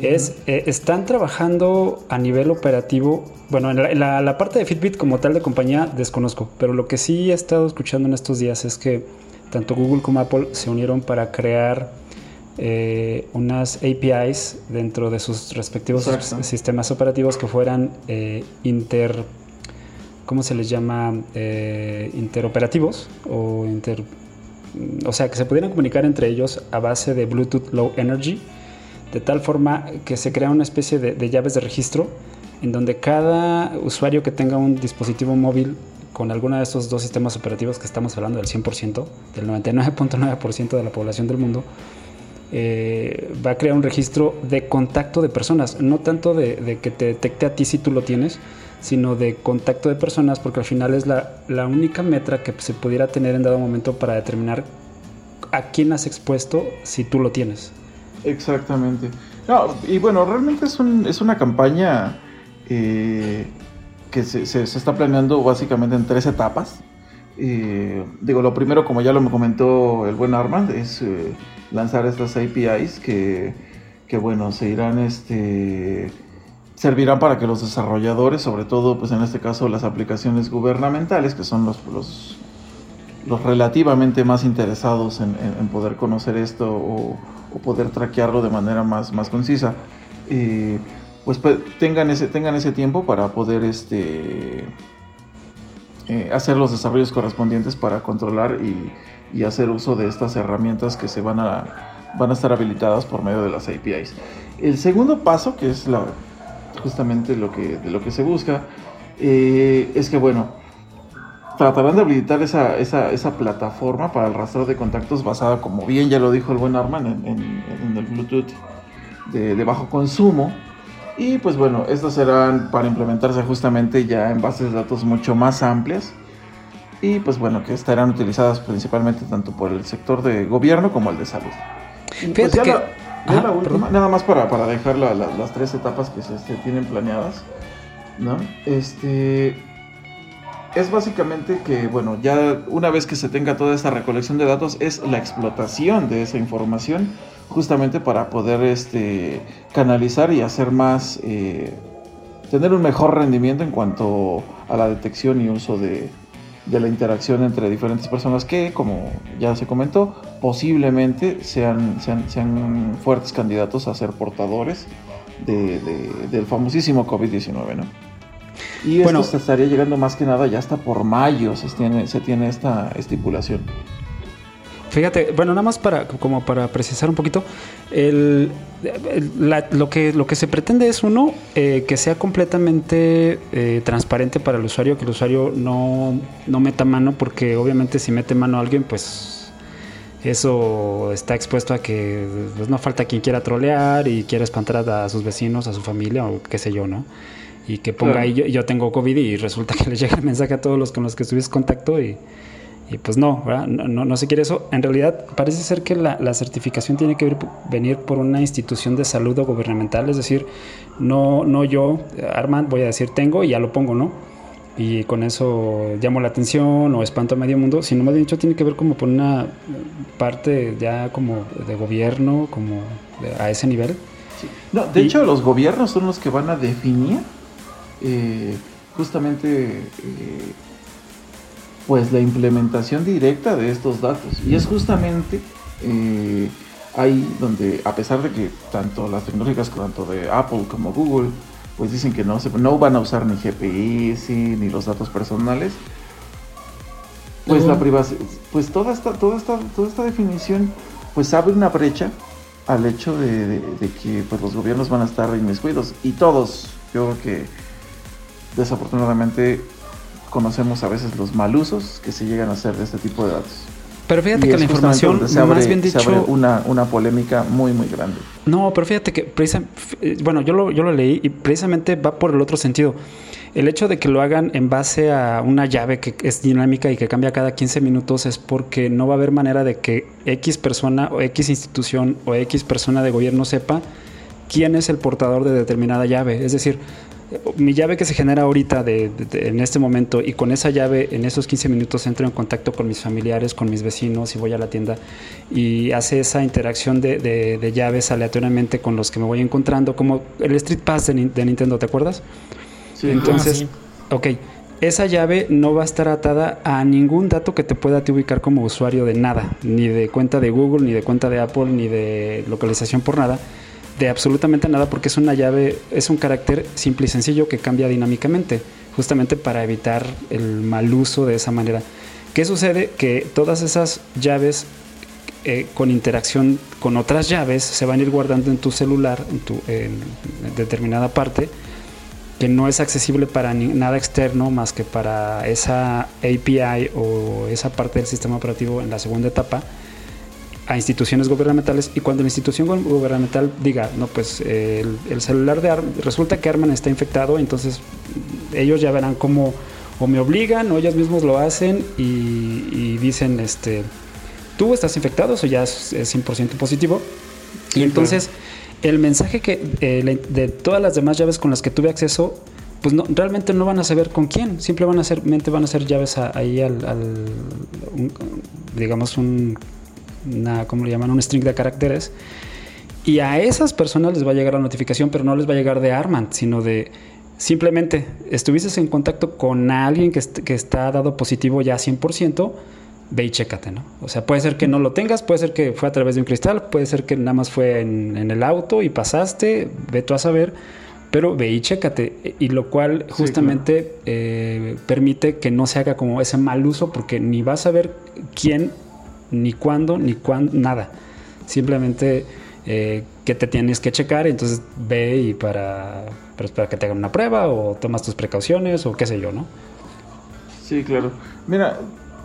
Speaker 3: es, eh, están trabajando a nivel operativo, bueno, en la, en la- la parte de Fitbit como tal de compañía desconozco, pero lo que sí he estado escuchando en estos días es que tanto Google como Apple se unieron para crear eh, unas APIs dentro de sus respectivos
Speaker 2: Exacto.
Speaker 3: sistemas operativos que fueran eh, inter... ¿Cómo se les llama? Eh, interoperativos o inter... O sea, que se pudieran comunicar entre ellos a base de Bluetooth Low Energy de tal forma que se crea una especie de, de llaves de registro en donde cada usuario que tenga un dispositivo móvil con alguno de estos dos sistemas operativos que estamos hablando del 100%, del 99.9% de la población del mundo, eh, va a crear un registro de contacto de personas, no tanto de, de que te detecte a ti si tú lo tienes, sino de contacto de personas, porque al final es la, la única metra que se pudiera tener en dado momento para determinar a quién has expuesto si tú lo tienes.
Speaker 2: Exactamente. No, y bueno, realmente es, un, es una campaña eh, que se, se, está planeando básicamente en tres etapas. Eh, digo, lo primero, como ya lo me comentó el buen Armand, es eh, lanzar estas APIs que, que, bueno, se irán, este, servirán para que los desarrolladores, sobre todo, pues en este caso las aplicaciones gubernamentales, que son los, los, relativamente más interesados en, en, poder conocer esto o, o, poder traquearlo de manera más, más concisa, eh, pues tengan ese, tengan ese tiempo para poder este, eh, hacer los desarrollos correspondientes para controlar y, y, hacer uso de estas herramientas que se van a, van a estar habilitadas por medio de las APIs. El segundo paso, que es la, justamente lo que, de lo que se busca, eh, es que, bueno, tratarán de habilitar esa, esa, esa, plataforma para el rastreo de contactos basada, como bien ya lo dijo el buen Arman, en, en, en el Bluetooth de, de bajo consumo y pues bueno, estos serán para implementarse justamente ya en bases de datos mucho más amplias. Y pues bueno, que estarán utilizadas principalmente tanto por el sector de gobierno como el de salud. Pues ya, que... la, ya ah, la, última, perdón. nada más para, para dejar la, la, las tres etapas que se tienen planeadas. ¿no? Este, es básicamente que, bueno, ya una vez que se tenga toda esta recolección de datos, es la explotación de esa información justamente para poder este, canalizar y hacer más, eh, tener un mejor rendimiento en cuanto a la detección y uso de, de, la interacción entre diferentes personas que, como ya se comentó, posiblemente sean, sean, sean fuertes candidatos a ser portadores de, de, del famosísimo COVID-19, ¿no? Y esto se estaría llegando más que nada ya hasta por mayo se tiene, se tiene esta estipulación.
Speaker 3: Fíjate, bueno, nada más para como para precisar un poquito, el, el, la, lo, que, lo que se pretende es uno, eh, que sea completamente eh, transparente para el usuario, que el usuario no, no meta mano, porque obviamente si mete mano a alguien, pues eso está expuesto a que pues, no falta quien quiera trolear y quiera espantar a sus vecinos, a su familia o qué sé yo, ¿no? Y que ponga claro. ahí yo, yo, tengo COVID y resulta que le llega el mensaje a todos los con los que estuviste contacto y, y pues no, no, no, no, se quiere eso. En realidad parece ser que la, la certificación tiene que venir por una institución de salud o gubernamental, es decir, no, no yo, Armand, voy a decir tengo y ya lo pongo, ¿no? Y con eso llamo la atención o espanto a medio mundo, sino más bien dicho tiene que ver como por una parte ya como de gobierno, como de, a ese nivel.
Speaker 2: Sí. No, de y, hecho los gobiernos son los que van a definir eh, justamente eh, pues la implementación directa de estos datos. Y es justamente eh, ahí donde, a pesar de que tanto las tecnológicas, tanto de Apple como Google, pues dicen que no, se, no van a usar ni GPI, ni los datos personales, pues la privacidad, pues toda esta, toda esta, toda esta definición, pues abre una brecha al hecho de, de, de que pues, los gobiernos van a estar inmiscuidos y todos, yo creo que desafortunadamente conocemos a veces los mal usos que se llegan a hacer de este tipo de datos.
Speaker 3: Pero fíjate y que la información,
Speaker 2: se abre,
Speaker 3: más bien dicho,
Speaker 2: se abre una, una, polémica muy, muy grande.
Speaker 3: No, pero fíjate que, bueno, yo lo, yo lo leí y precisamente va por el otro sentido. El hecho de que lo hagan en base a una llave que es dinámica y que cambia cada 15 minutos es porque no va a haber manera de que X persona o X institución o X persona de gobierno sepa quién es el portador de determinada llave. Es decir, mi llave que se genera ahorita de, de, de, en este momento y con esa llave en esos 15 minutos entro en contacto con mis familiares, con mis vecinos y voy a la tienda y hace esa interacción de, de llaves aleatoriamente con los que me voy encontrando, como el Street Pass de, Nintendo, ¿te acuerdas?
Speaker 2: Sí.
Speaker 3: Entonces, ah, sí. ok, esa llave no va a estar atada a ningún dato que te pueda te ubicar como usuario de nada, ni de cuenta de Google, ni de cuenta de Apple, ni de localización por nada de absolutamente nada porque es una llave, es un carácter simple y sencillo que cambia dinámicamente, justamente para evitar el mal uso de esa manera. ¿Qué sucede? Que todas esas llaves eh, con interacción con otras llaves se van a ir guardando en tu celular, en, tu, determinada parte, que no es accesible para nada externo más que para esa API o esa parte del sistema operativo en la segunda etapa a instituciones gubernamentales y cuando la institución gubernamental diga, no, pues el, el celular de Ar resulta que Arman está infectado, entonces ellos ya verán cómo o me obligan o ellos mismos lo hacen y, y dicen, este, tú estás infectado, eso ya es, es 100% positivo. y entonces el mensaje que eh, de todas las demás llaves con las que tuve acceso, pues no, realmente no van a saber con quién, simplemente van a ser llaves a, ahí al, al un, digamos un, una, ¿cómo le llaman? Un string de caracteres. Y a esas personas les va a llegar la notificación, pero no les va a llegar de Armand, sino de simplemente estuviste en contacto con alguien que, que está dado positivo ya 100%, ve y chécate, ¿no? O sea, puede ser que no lo tengas, puede ser que fue a través de un cristal, puede ser que nada más fue en, en el auto y pasaste, ve tú a saber, pero ve y chécate. Y lo cual justamente sí, claro. eh, permite que no se haga como ese mal uso, porque ni vas a ver quién, ni cuándo, ni cuándo, nada. Simplemente eh, que te tienes que checar, entonces ve y para, para que te hagan una prueba o tomas tus precauciones o qué sé yo, ¿no?
Speaker 2: Sí, claro. Mira,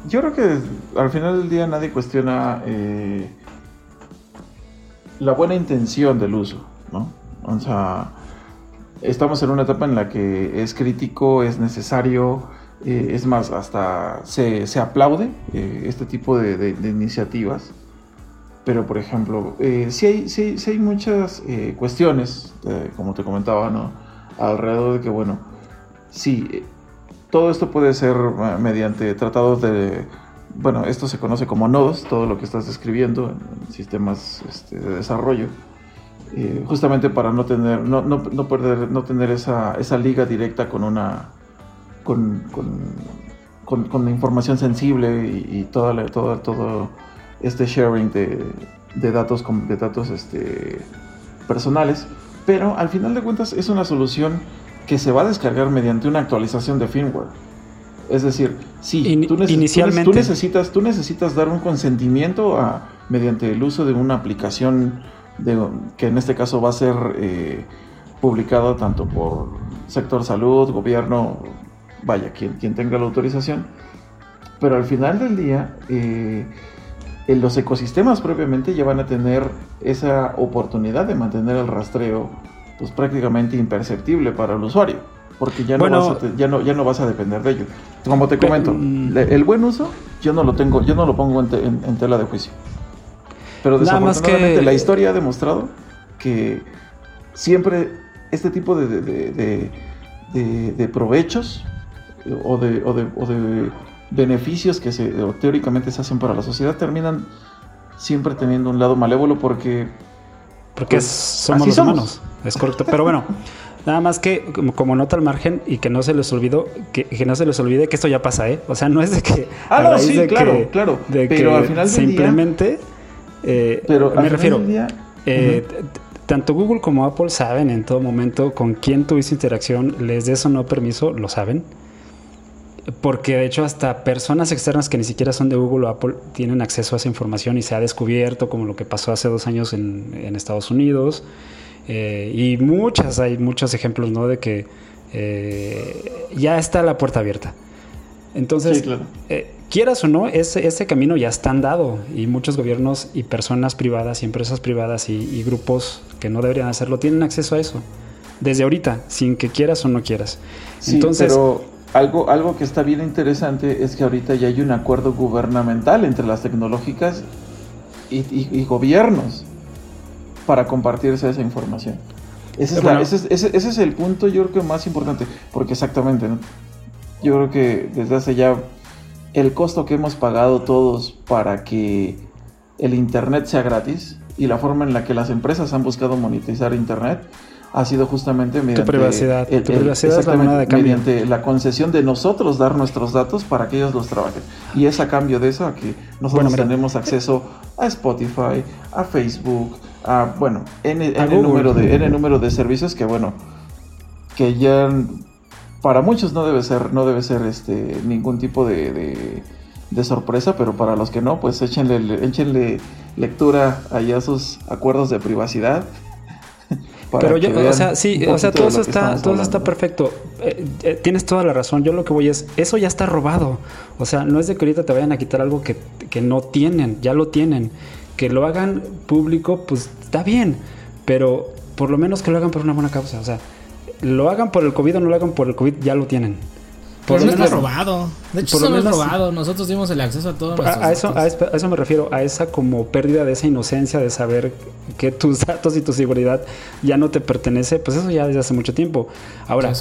Speaker 2: yo creo que al final del día nadie cuestiona eh, la buena intención del uso, ¿no? O sea, estamos en una etapa en la que es crítico, es necesario, eh, es más, hasta se, se aplaude eh, este tipo de, iniciativas. Pero, por ejemplo, eh, sí, hay, sí, hay muchas cuestiones, como te comentaba, ¿no? Alrededor de que, bueno, sí, todo esto puede ser mediante tratados de, bueno, esto se conoce como nodos, todo lo que estás describiendo en sistemas este, de desarrollo, eh, justamente para no tener, no, no, perder, no tener esa, esa liga directa con una, con, con, información sensible y, y la, todo, todo este sharing de, de datos, de datos este, personales, pero al final de cuentas es una solución que se va a descargar mediante una actualización de firmware. Es decir, sí,
Speaker 3: In,
Speaker 2: tú, neces
Speaker 3: inicialmente.
Speaker 2: Tú, necesitas, tú necesitas dar un consentimiento a, mediante el uso de una aplicación de, que en este caso va a ser eh, publicada tanto por sector salud, gobierno, vaya, quien, quien tenga la autorización. Pero al final del día, eh, en los ecosistemas propiamente ya van a tener esa oportunidad de mantener el rastreo pues prácticamente imperceptible para el usuario, porque ya no, bueno, vas, a, ya no, ya no vas a depender de ello. Como te comento, pero, el buen uso yo no lo tengo, yo no lo pongo en, te, en, en tela de juicio. Pero desafortunadamente que... la historia ha demostrado que siempre este tipo de, de, de, de, de provechos o de, o, o de, beneficios que se, teóricamente se hacen para la sociedad terminan siempre teniendo un lado malévolo porque
Speaker 3: porque pues, somos los somos. humanos. Es correcto. Pero bueno, nada más que como nota al margen y que no se les olvidó, que, que, no se les olvide que esto ya pasa, ¿eh? O sea, no es de que.
Speaker 2: Ah, no, sí, de claro, que, claro.
Speaker 3: De
Speaker 2: pero
Speaker 3: que
Speaker 2: al final
Speaker 3: simplemente.
Speaker 2: Día,
Speaker 3: eh,
Speaker 2: pero
Speaker 3: me refiero.
Speaker 2: Día,
Speaker 3: eh, uh -huh. Tanto Google como Apple saben en todo momento con quién tuviste interacción, les des o no permiso, lo saben. Porque de hecho hasta personas externas que ni siquiera son de Google o Apple tienen acceso a esa información y se ha descubierto como lo que pasó hace dos años en, en Estados Unidos. Eh, y muchas, hay muchos ejemplos, ¿no? De que eh, ya está la puerta abierta. Entonces,
Speaker 2: sí, claro.
Speaker 3: eh, quieras o no, ese, ese, camino ya está andado y muchos gobiernos y personas privadas y empresas privadas y, y, grupos que no deberían hacerlo tienen acceso a eso desde ahorita, sin que quieras o no quieras.
Speaker 2: Sí, Entonces, pero algo, algo que está bien interesante es que ahorita ya hay un acuerdo gubernamental entre las tecnológicas y, y, y gobiernos para compartirse esa información. Ese es, bueno, la, ese, es, ese, ese es, el punto yo creo que más importante, porque exactamente, ¿no? yo creo que desde hace ya el costo que hemos pagado todos para que el Internet sea gratis y la forma en la que las empresas han buscado monetizar Internet ha sido justamente mediante,
Speaker 3: tu privacidad,
Speaker 2: el,
Speaker 3: tu privacidad
Speaker 2: el,
Speaker 3: es la de cambio.
Speaker 2: mediante la concesión de nosotros dar nuestros datos para que ellos los trabajen. Y es a cambio de eso a que nosotros bueno, tenemos acceso a Spotify, a Facebook, a bueno, n, n número de n número de servicios que bueno, que ya para muchos no debe ser no debe ser este ningún tipo de, de, de sorpresa, pero para los que no, pues échenle, échenle lectura allá a sus acuerdos de privacidad
Speaker 3: pero yo, o sea, sí, o sea, todo eso está, todo eso está perfecto. Eh, eh, tienes toda la razón. Yo lo que voy es, eso ya está robado. O sea, no es de que ahorita te vayan a quitar algo que, que no tienen, ya lo tienen. Que lo hagan público, pues está bien. Pero por lo menos que lo hagan por una buena causa. O sea, lo hagan por el COVID o no lo hagan por el COVID, ya lo tienen. Por
Speaker 4: no
Speaker 3: lo
Speaker 4: está
Speaker 3: menos-
Speaker 4: robado. De hecho,
Speaker 3: por
Speaker 4: eso
Speaker 3: lo
Speaker 4: no es robado. Nosotros dimos el acceso a nuestros
Speaker 3: A, a eso, a, eso- a eso me refiero, a esa como pérdida de esa inocencia de saber que tus datos y tu seguridad ya no te pertenece, pues eso ya desde hace mucho tiempo. Ahora,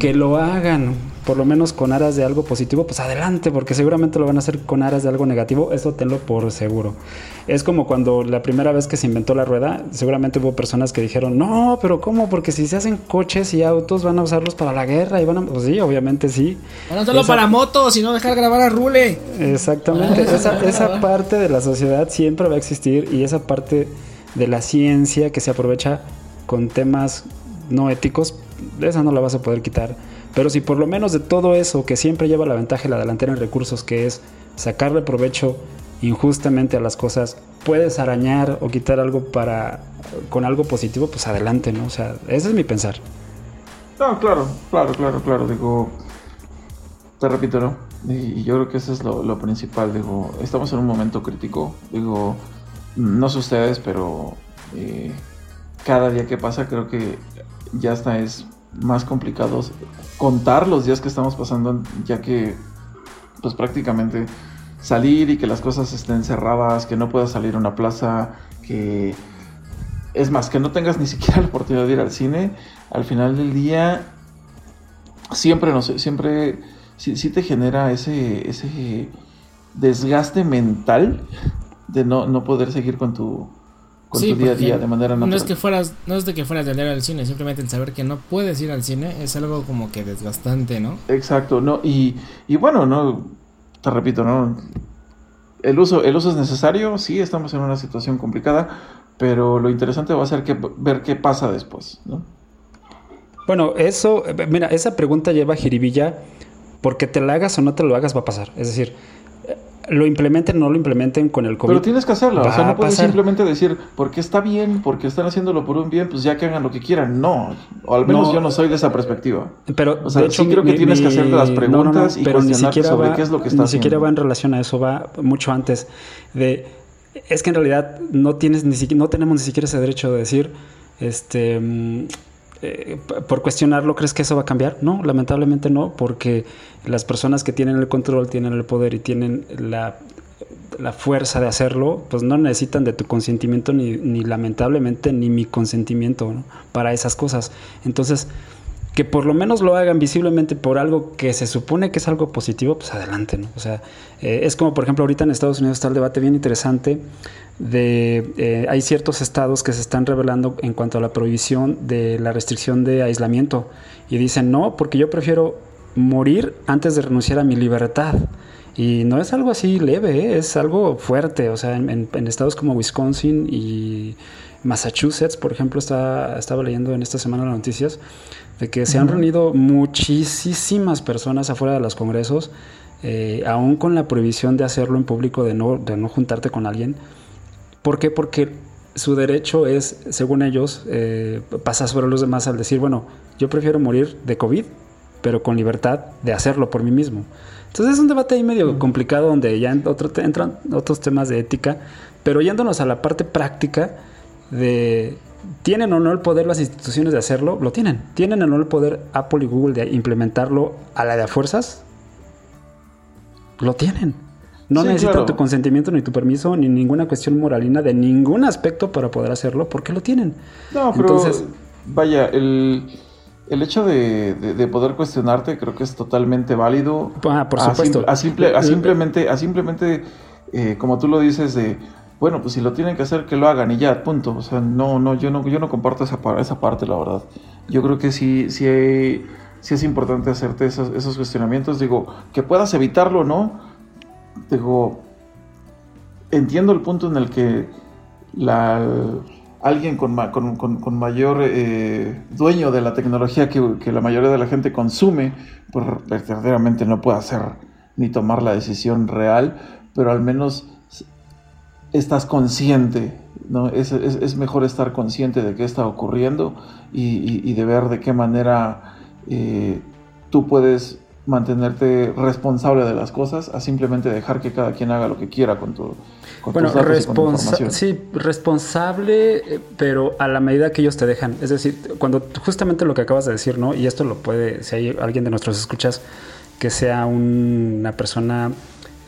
Speaker 3: que lo hagan, por lo menos con aras de algo positivo, pues adelante, porque seguramente lo van a hacer con aras de algo negativo, eso tenlo por seguro. Es como cuando la primera vez que se inventó la rueda, seguramente hubo personas que dijeron, no, pero ¿cómo? Porque si se hacen coches y autos van a usarlos para la guerra y van a... Pues sí, obviamente sí.
Speaker 4: Bueno, solo
Speaker 3: Esa-
Speaker 4: para motos y no dejar grabar a Rule.
Speaker 3: Exactamente,
Speaker 4: Ah,
Speaker 3: esa, esa parte de la sociedad siempre va a existir y esa parte de la ciencia que se aprovecha con temas no éticos, esa no la vas a poder quitar. Pero si por lo menos de todo eso que siempre lleva la ventaja y la delantera en recursos, que es sacarle provecho injustamente a las cosas, puedes arañar o quitar algo para con algo positivo, pues adelante, ¿no? O sea, ese es mi pensar.
Speaker 2: No, claro, claro, claro, claro. Digo, te repito, ¿no? Y, yo creo que eso es lo, lo principal. Digo, estamos en un momento crítico. Digo, no sé ustedes, pero eh, cada día que pasa creo que ya hasta es más complicado contar los días que estamos pasando, ya que, pues prácticamente salir y que las cosas estén cerradas, que no puedas salir a una plaza, que es más, que no tengas ni siquiera la oportunidad de ir al cine, al final del día siempre no sé, siempre sí, sí te genera ese, ese desgaste mental de no, no poder seguir con tu con
Speaker 4: Sí,
Speaker 2: tu día a día de manera natural.
Speaker 4: No es que fueras, no es de que fueras de ir al cine, simplemente el saber que no puedes ir al cine es algo como que desgastante, ¿no?
Speaker 2: Exacto, no, y, y bueno, no, te repito, no, el uso, el uso es necesario, sí, estamos en una situación complicada, pero lo interesante va a ser que, ver qué pasa después, ¿no?
Speaker 3: Bueno, eso, mira, esa pregunta lleva a jiribilla porque te la hagas o no te lo hagas va a pasar. Es decir, eh, lo implementen o no lo implementen con el COVID.
Speaker 2: Pero tienes que hacerlo, o sea, no puedes
Speaker 3: pasar.
Speaker 2: simplemente decir, porque está bien, porque están haciéndolo por un bien, pues ya que hagan lo que quieran, no, o al menos
Speaker 3: No.
Speaker 2: yo no soy de esa perspectiva.
Speaker 3: Pero
Speaker 2: O sea,
Speaker 3: de hecho,
Speaker 2: sí creo que tienes que hacerte las preguntas y cuestionarte sobre
Speaker 3: va-
Speaker 2: qué es lo que está
Speaker 3: Ni siquiera va en relación a eso, va mucho antes de es que en realidad no tienes ni no tenemos ni siquiera ese derecho de decir este mm, eh, por cuestionarlo, ¿crees que eso va a cambiar? No, lamentablemente no, porque las personas que tienen el control, tienen el poder y tienen la, la fuerza de hacerlo, pues no necesitan de tu consentimiento ni, ni lamentablemente ni mi consentimiento para esas cosas. Entonces, que por lo menos lo hagan visiblemente por algo que se supone que es algo positivo, pues adelante, ¿no? O sea, eh, es como por ejemplo ahorita en Estados Unidos está el debate bien interesante de eh, hay ciertos estados que se están revelando en cuanto a la prohibición de la restricción de aislamiento. Y dicen no porque yo prefiero morir antes de renunciar a mi libertad y no es algo así leve ¿eh? es algo fuerte. O sea en, en- en estados como Wisconsin y Massachusetts por ejemplo está, estaba leyendo en esta semana las noticias de que se han reunido muchísimas personas afuera de los congresos eh, aún con la prohibición de hacerlo en público de no, de no juntarte con alguien ¿Por qué? Porque su derecho es, según ellos, eh, pasar sobre los demás al decir, bueno, yo prefiero morir de COVID, pero con libertad de hacerlo por mí mismo. Entonces es un debate ahí medio complicado donde ya en otro te- entran otros temas de ética, pero yéndonos a la parte práctica de ¿tienen o no el poder las instituciones de hacerlo? Lo tienen. ¿Tienen o no el poder Apple y Google de implementarlo a la de a fuerzas? Lo tienen. No
Speaker 2: Sí, claro.
Speaker 3: tu consentimiento ni tu permiso ni ninguna cuestión moralina de ningún aspecto para poder hacerlo porque lo tienen.
Speaker 2: No, pero
Speaker 3: Entonces-
Speaker 2: vaya, el, el hecho de, de- de poder cuestionarte creo que es totalmente válido.
Speaker 3: Ah, por
Speaker 2: A
Speaker 3: supuesto.
Speaker 2: simple- a, simple- a
Speaker 3: Eh,
Speaker 2: simplemente, a simplemente eh, como tú lo dices, de bueno, pues si lo tienen que hacer, que lo hagan y ya, punto. O sea, no, no, yo no, yo no comparto esa, esa parte, la verdad. Yo creo que sí, sí, hay- sí es importante hacerte esos, esos cuestionamientos. Digo, que puedas evitarlo no. Digo, entiendo el punto en el que la, alguien con, con, con- mayor eh, dueño de la tecnología que, que la mayoría de la gente consume, pues verdaderamente no puede hacer ni tomar la decisión real, pero al menos estás consciente, ¿no? Es, es- mejor estar consciente de qué está ocurriendo y de ver de qué manera eh, tú puedes mantenerte responsable de las cosas a simplemente dejar que cada quien haga lo que quiera con tu con
Speaker 3: Bueno,
Speaker 2: tus datos y con tu
Speaker 3: responsa-
Speaker 2: información.
Speaker 3: sí, responsable, eh, pero a la medida que ellos te dejan. Es decir, cuando justamente lo que acabas de decir, ¿no? Y esto lo puede, si hay alguien de nuestros escuchas que sea un- una persona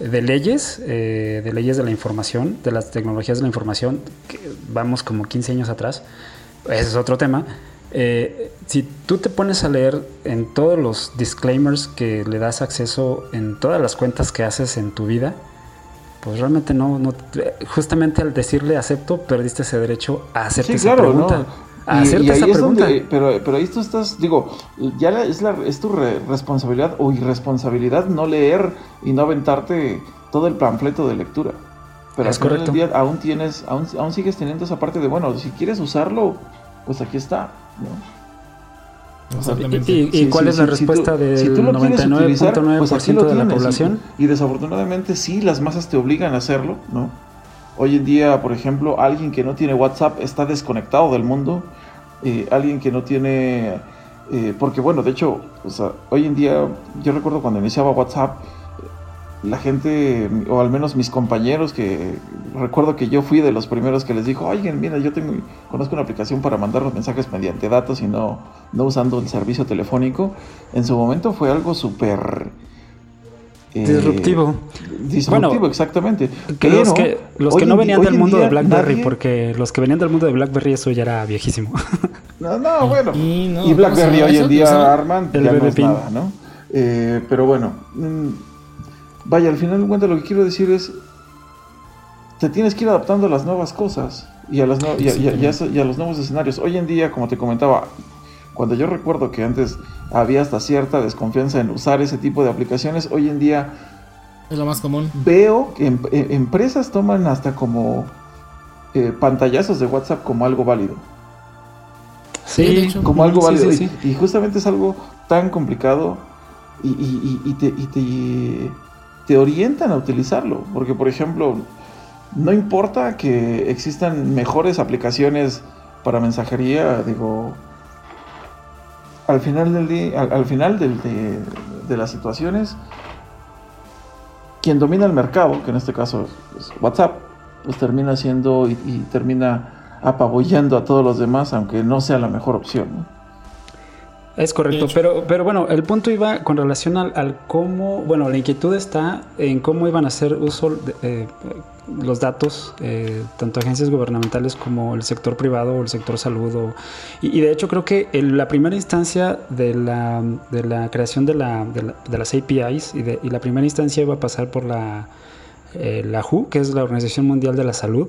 Speaker 3: de leyes, eh, de leyes de la información, de las tecnologías de la información, que vamos como 15 años atrás, ese es otro tema. Eh, si tú te pones a leer en todos los disclaimers que le das acceso en todas las cuentas que haces en tu vida, pues realmente no, no justamente al decirle acepto, perdiste ese derecho a hacerte
Speaker 2: Sí,
Speaker 3: esa
Speaker 2: claro,
Speaker 3: pregunta.
Speaker 2: ¿no?
Speaker 3: A
Speaker 2: Y-
Speaker 3: hacerte
Speaker 2: y ahí
Speaker 3: esa
Speaker 2: es
Speaker 3: pregunta.
Speaker 2: donde- pero, pero ahí tú estás, digo, ya la- es, la, es tu re- responsabilidad o irresponsabilidad no leer y no aventarte todo el panfleto de lectura. Pero
Speaker 3: Es
Speaker 2: al final
Speaker 3: correcto.
Speaker 2: del día aún tienes, aún, aún sigues teniendo esa parte de, bueno, si quieres usarlo, pues aquí está, ¿no?
Speaker 4: Exactamente.
Speaker 3: ¿Y, y
Speaker 2: Sí,
Speaker 3: cuál
Speaker 2: sí,
Speaker 3: es la
Speaker 2: sí,
Speaker 3: respuesta del
Speaker 2: si tú utilizar,
Speaker 3: 99.9%
Speaker 2: pues
Speaker 3: de la
Speaker 2: y-
Speaker 3: población?
Speaker 2: Y, desafortunadamente sí, las masas te obligan a hacerlo, ¿no? Hoy en día, por ejemplo, alguien que no tiene WhatsApp está desconectado del mundo. eh, alguien que no tiene... eh, porque bueno, de hecho, o sea, hoy en día, yo recuerdo cuando iniciaba WhatsApp, la gente, o al menos mis compañeros, que recuerdo que yo fui de los primeros que les dijo, oigan, mira, yo tengo, conozco una aplicación para mandar los mensajes mediante datos y no, no usando el servicio telefónico. En su momento fue algo súper... eh,
Speaker 3: Disruptivo.
Speaker 2: Disruptivo,
Speaker 3: Bueno,
Speaker 2: exactamente.
Speaker 3: Que los que, los que no venían del mundo de BlackBerry,
Speaker 2: nadie-
Speaker 3: porque los que venían del mundo de BlackBerry eso ya era viejísimo.
Speaker 2: No, no, bueno.
Speaker 4: Y
Speaker 2: Y,
Speaker 4: no, ¿cómo se
Speaker 2: BlackBerry hoy en día, Arman,
Speaker 3: El
Speaker 2: ya no es nada, ¿no? Eh, pero bueno, mm, vaya, al final de cuentas lo que quiero decir es, te tienes que ir adaptando a las nuevas cosas y a, las nue- y a- y a- y a eso- y a los nuevos escenarios. Hoy en día, como te comentaba, cuando yo recuerdo que antes había hasta cierta desconfianza en usar ese tipo de aplicaciones, hoy en día
Speaker 4: Es lo más común.
Speaker 2: veo que em- eh, empresas toman hasta como eh, pantallazos de WhatsApp como algo válido.
Speaker 4: Sí, de hecho.
Speaker 2: como algo válido.
Speaker 3: sí,
Speaker 2: y-
Speaker 3: sí.
Speaker 2: Y, justamente es algo tan complicado y, y- y- y te, y te- te orientan a utilizarlo. Porque, por ejemplo, no importa que existan mejores aplicaciones para mensajería, digo, al final del día, al, al final de las situaciones, quien domina el mercado, que en este caso es WhatsApp, pues termina siendo y, y termina apabullando a todos los demás, aunque no sea la mejor opción. ¿no?
Speaker 3: Es correcto, pero, pero bueno, el punto iba con relación al, al cómo, bueno, la inquietud está en cómo iban a hacer uso de eh, los datos, eh, tanto agencias gubernamentales como el sector privado o el sector salud. o- y, y de hecho creo que en la primera instancia de la, de la creación de, la, de, la- de las APIs y, de- y la primera instancia iba a pasar por la, eh, la WHO, que es la Organización Mundial de la Salud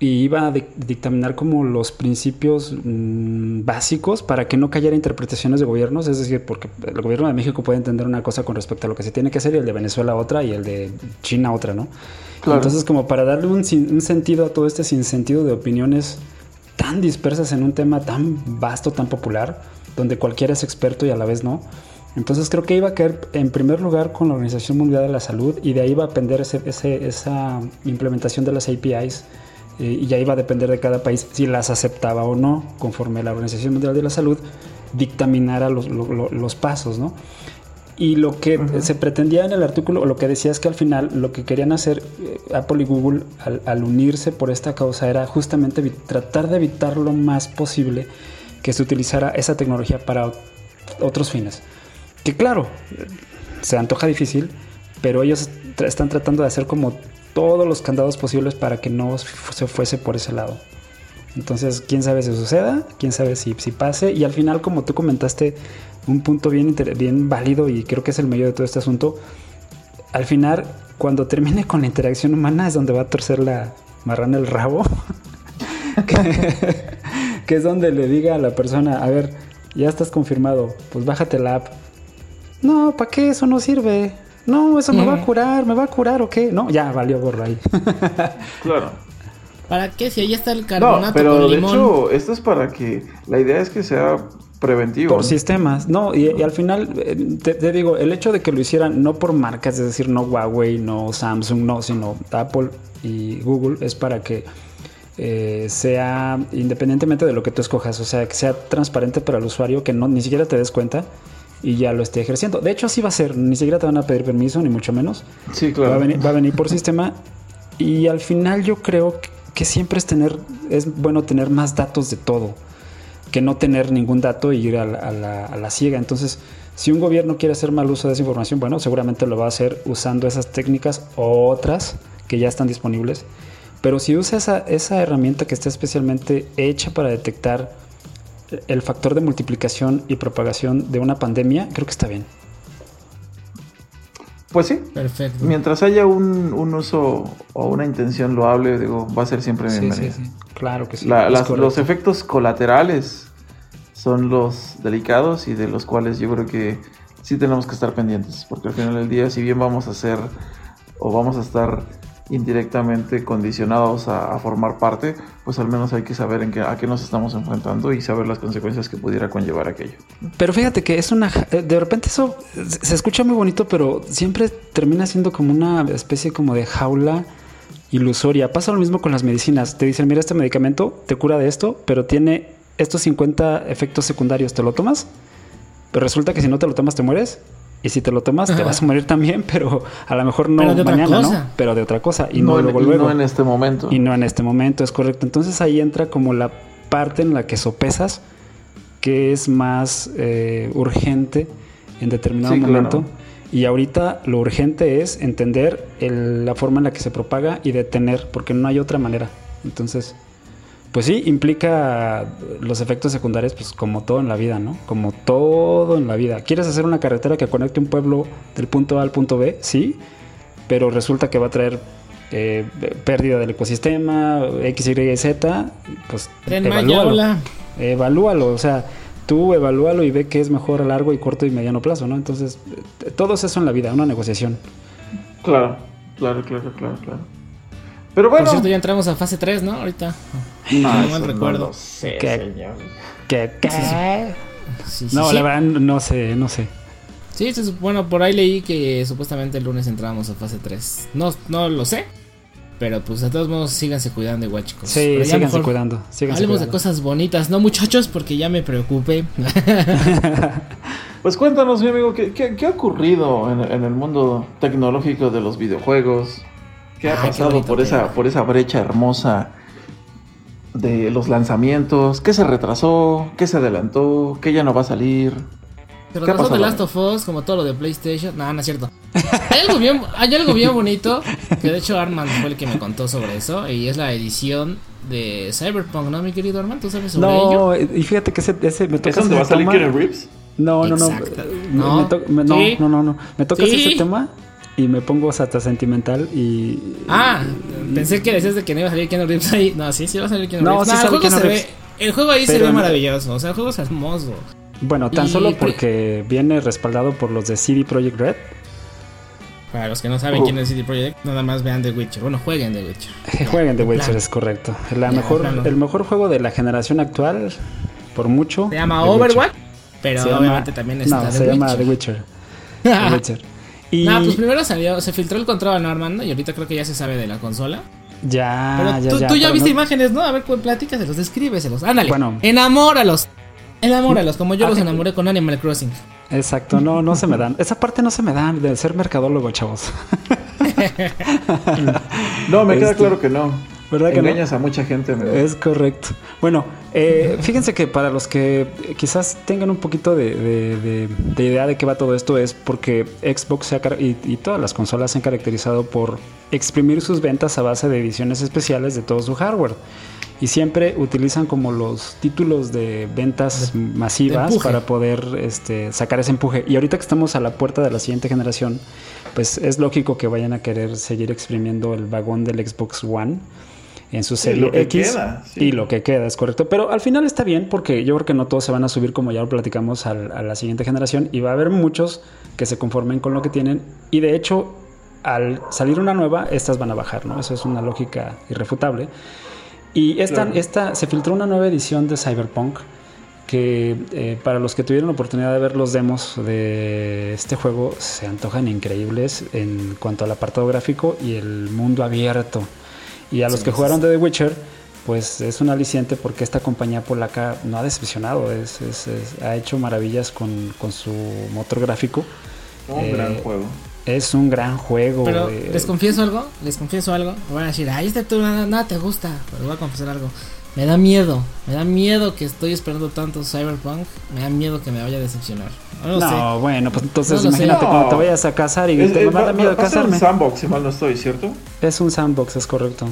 Speaker 3: y iba a dic- dictaminar como los principios mm, básicos para que no cayera interpretaciones de gobiernos, es decir, porque el gobierno de México puede entender una cosa con respecto a lo que se tiene que hacer y el de Venezuela otra y el de China otra, ¿no?
Speaker 2: Claro.
Speaker 3: Entonces, como para darle un, sentido a todo este sinsentido de opiniones tan dispersas en un tema tan vasto, tan popular, donde cualquiera es experto y a la vez no. Entonces creo que iba a caer en primer lugar con la Organización Mundial de la Salud y de ahí va a depender ese- ese- esa implementación de las APIs eh, y ya iba a depender de cada país si las aceptaba o no, conforme la Organización Mundial de la Salud dictaminara los, lo- lo- los pasos, ¿no? Y lo que se pretendía en el artículo, o lo que decía es que al final lo que querían hacer eh, Apple y Google al, al unirse por esta causa era justamente tratar de evitar lo más posible que se utilizara esa tecnología para ot- otros fines. Que claro, se antoja difícil, pero ellos tra- están tratando de hacer como todos los candados posibles para que no se fuese por ese lado. Entonces, quién sabe si suceda, quién sabe si, si pase. Y al final, como tú comentaste, un punto bien, bien válido y creo que es el medio de todo este asunto. Al final, cuando termine con la interacción humana, es donde va a torcer la marrana el rabo. que, que es donde le diga a la persona: A ver, ya estás confirmado, pues bájate la app. No, ¿para qué? Eso no sirve. No, eso me va a curar, me va a curar o qué. No, ya valió gorro ahí.
Speaker 2: Claro.
Speaker 4: ¿Para qué? Si ahí está el
Speaker 2: No,
Speaker 4: carbonato
Speaker 2: pero
Speaker 4: con
Speaker 2: de
Speaker 4: limón.
Speaker 2: hecho, esto es para que. La idea es que sea preventivo.
Speaker 3: Por
Speaker 2: ¿no?
Speaker 3: sistemas, no, y, y al final, eh, te, te digo, el hecho de que lo hicieran no por marcas, es decir, no Huawei, no Samsung, no, sino Apple y Google, es para que eh, sea independientemente de lo que tú escojas, o sea, que sea transparente para el usuario, que no ni siquiera te des cuenta y ya lo esté ejerciendo. De hecho, así va a ser. Ni siquiera te van a pedir permiso, ni mucho menos.
Speaker 2: Sí,
Speaker 3: Va, a
Speaker 2: claro.
Speaker 3: venir, va a venir por sistema. Y al final yo creo que siempre es tener, es bueno tener más datos de todo que no tener ningún dato y ir a la, a la- a la ciega. Entonces, si un gobierno quiere hacer mal uso de esa información, bueno, seguramente lo va a hacer usando esas técnicas o otras que ya están disponibles. Pero si usa esa, esa herramienta que está especialmente hecha para detectar el factor de multiplicación y propagación de una pandemia, creo que está bien.
Speaker 2: Pues sí.
Speaker 4: Perfecto.
Speaker 2: Mientras haya un, un uso o una intención loable, digo, va a ser siempre bienvenido.
Speaker 3: sí, sí. Claro que sí.
Speaker 2: La- las- los efectos colaterales son los delicados y de los cuales yo creo que sí tenemos que estar pendientes, porque al final del día, si bien vamos a ser o vamos a estar indirectamente condicionados a, formar parte, pues al menos hay que saber en qué, a qué nos estamos enfrentando y saber las consecuencias que pudiera conllevar aquello.
Speaker 3: Pero fíjate que es una... ja- De repente eso se se escucha muy bonito, pero siempre termina siendo como una especie como de jaula ilusoria. Pasa lo mismo con las medicinas. Te dicen, mira, este medicamento te cura de esto, pero tiene estos 50 efectos secundarios. ¿Te lo tomas? Pero resulta que si no te lo tomas te mueres. Y si te lo tomas te vas a morir también, pero a lo mejor no mañana, ¿no? Pero de otra cosa. Y no,
Speaker 2: en,
Speaker 3: luego,
Speaker 2: y
Speaker 3: luego.
Speaker 2: no en este momento.
Speaker 3: Y no en este momento, es correcto. Entonces ahí entra como la parte en la que sopesas que es más eh, urgente en determinado
Speaker 2: Sí, claro.
Speaker 3: momento. Y ahorita lo urgente es entender el- la forma en la que se propaga y detener, porque no hay otra manera. Entonces, pues sí, implica los efectos secundarios, pues como todo en la vida, ¿no? Como todo en la vida. ¿Quieres hacer una carretera que conecte un pueblo del punto A al punto B? Sí, pero resulta que va a traer eh, pérdida del ecosistema, X, Y, Z, pues
Speaker 4: Tren
Speaker 3: evalúalo. Evalúalo, o sea, tú evalúalo y ve qué es mejor a largo y corto y mediano plazo, ¿no? Entonces, todo es eso en la vida, una negociación.
Speaker 2: Claro, claro, claro, claro, claro. Pero bueno,
Speaker 4: Por cierto, ya entramos a fase 3, ¿no? Ahorita.
Speaker 2: no,
Speaker 4: no mal
Speaker 2: no
Speaker 4: recuerdo.
Speaker 2: lo sé,
Speaker 3: ¿Qué?
Speaker 2: señor.
Speaker 3: ¿Qué? qué?
Speaker 4: Sí, sí,
Speaker 3: No,
Speaker 4: sí.
Speaker 3: la verdad, no sé, no sé.
Speaker 4: Sí, bueno, por ahí leí que supuestamente el lunes entrábamos a fase 3. No, no lo sé. Pero pues de todos modos síganse cuidando igual, chicos.
Speaker 3: Sí,
Speaker 4: Pero
Speaker 3: síganse
Speaker 4: mejor
Speaker 3: cuidando. Síganse
Speaker 4: Hablemos de cosas bonitas, no muchachos, porque ya me preocupé.
Speaker 2: Pues cuéntanos, mi amigo, ¿qué, qué- qué ha ocurrido en, en el mundo tecnológico de los videojuegos? ¿Qué ha
Speaker 4: Ay,
Speaker 2: pasado por esa,
Speaker 4: tema.
Speaker 2: por esa brecha hermosa de los lanzamientos? ¿Qué se retrasó? ¿Qué se adelantó? ¿Qué ya no va a salir?
Speaker 4: Pero
Speaker 2: ¿Qué ha
Speaker 4: pasó de
Speaker 2: pasado?
Speaker 4: Last of Us, como todo lo de PlayStation. No, no es cierto. Hay algo bien, hay algo bien bonito. Que de hecho Armand fue el que me contó sobre eso. Y es la edición de Cyberpunk, ¿no, mi querido Armand? ¿Tú sabes sobre ello?
Speaker 3: No, y fíjate que ese, ese me toca
Speaker 2: ¿Es donde va a salir Keanu Reeves?
Speaker 3: No, no, no.
Speaker 4: No.
Speaker 3: me to- me- no,
Speaker 4: Sí.
Speaker 3: no, no, no. Me tocas
Speaker 4: Sí.
Speaker 3: ese tema y me pongo hasta sentimental y.
Speaker 4: Ah, pensé que decías de que no iba a salir Keanu Reeves ahí. No, sí, sí va a salir Keanu
Speaker 3: No,
Speaker 4: Reeves.
Speaker 3: sí
Speaker 4: Nah,
Speaker 3: sale
Speaker 4: el juego
Speaker 3: Keanu
Speaker 4: se
Speaker 3: Reeves.
Speaker 4: ve. El juego ahí se ve
Speaker 3: no-
Speaker 4: maravilloso. O sea, el juego es hermoso.
Speaker 3: Bueno, tan
Speaker 4: Y-
Speaker 3: solo porque viene respaldado por los de CD Projekt Red.
Speaker 4: Para los que no saben
Speaker 2: Uh.
Speaker 4: quién es CD Projekt, nada más vean The Witcher. Bueno, jueguen The Witcher.
Speaker 3: Jueguen The
Speaker 4: de
Speaker 3: Witcher, es correcto. La
Speaker 4: Ya,
Speaker 3: mejor, el mejor juego de la generación actual, por mucho.
Speaker 4: Se llama
Speaker 3: The Witcher.
Speaker 4: Overwatch. Pero
Speaker 3: Se llama-
Speaker 4: obviamente también está
Speaker 3: No,
Speaker 4: The
Speaker 3: se llama. The Witcher. The Witcher. Y
Speaker 4: Nah, pues primero salió, se filtró el control, ¿no, Armando? Y ahorita creo que ya se sabe de la consola.
Speaker 3: ya,
Speaker 4: Pero
Speaker 3: ya,
Speaker 4: tú,
Speaker 3: ya.
Speaker 4: tú ya viste
Speaker 3: no-
Speaker 4: imágenes, ¿no? A ver, pues, platícaselos, descríbeselos. Ándale.
Speaker 3: Bueno.
Speaker 4: Enamóralos. Enamóralos, como yo
Speaker 3: Ah,
Speaker 4: los
Speaker 3: eh.
Speaker 4: enamoré con Animal Crossing.
Speaker 3: Exacto, no, no se me dan. Esa parte no se me dan de ser mercadólogo, chavos.
Speaker 2: No, me queda
Speaker 3: Este,
Speaker 2: claro que no.
Speaker 3: ¿Verdad que no?
Speaker 2: Engañas a mucha gente.
Speaker 3: Es correcto. Bueno, eh, fíjense que para los que quizás tengan un poquito de, de- de- de idea de qué va todo esto es porque Xbox se ha car- y, y todas las consolas se han caracterizado por exprimir sus ventas a base de ediciones especiales de todo su hardware. Y siempre utilizan como los títulos de ventas masivas para poder este, sacar ese empuje. Y ahorita que estamos a la puerta de la siguiente generación, pues es lógico que vayan a querer seguir exprimiendo el vagón del Xbox One en su serie
Speaker 2: lo que
Speaker 3: X
Speaker 2: queda, sí.
Speaker 3: y lo que queda es correcto. Pero al final está bien porque yo creo que no todos se van a subir como ya lo platicamos a la siguiente generación y va a haber muchos que se conformen con lo que tienen y de hecho al salir una nueva estas van a bajar, ¿no? Eso es una lógica irrefutable. Y esta,
Speaker 2: Claro.
Speaker 3: esta se filtró una nueva edición de Cyberpunk que eh, para los que tuvieron la oportunidad de ver los demos de este juego se antojan increíbles en cuanto al apartado gráfico y el mundo abierto. Y a los
Speaker 4: Sí,
Speaker 3: que jugaron de The Witcher, pues es un aliciente porque esta compañía polaca no ha decepcionado, es, es- es- ha hecho maravillas con, con su motor gráfico.
Speaker 2: Un
Speaker 3: Eh,
Speaker 2: gran juego.
Speaker 3: Es un gran juego.
Speaker 4: Pero
Speaker 3: eh,
Speaker 4: les confieso algo, les confieso algo. Me van a decir, ay, este tú nada, nada te gusta. Pero voy a confesar algo. Me da miedo, me da miedo que estoy esperando tanto Cyberpunk. Me da miedo que me vaya a decepcionar. No sé.
Speaker 3: bueno, pues entonces
Speaker 4: No
Speaker 3: imagínate
Speaker 2: No.
Speaker 3: cuando te vayas a casar y
Speaker 2: Es-
Speaker 3: te
Speaker 2: es-
Speaker 3: va a
Speaker 2: va,
Speaker 3: dar miedo
Speaker 2: va a ser un
Speaker 3: casarme.
Speaker 2: sandbox, si mal no estoy, ¿cierto?
Speaker 3: Es un sandbox, es correcto.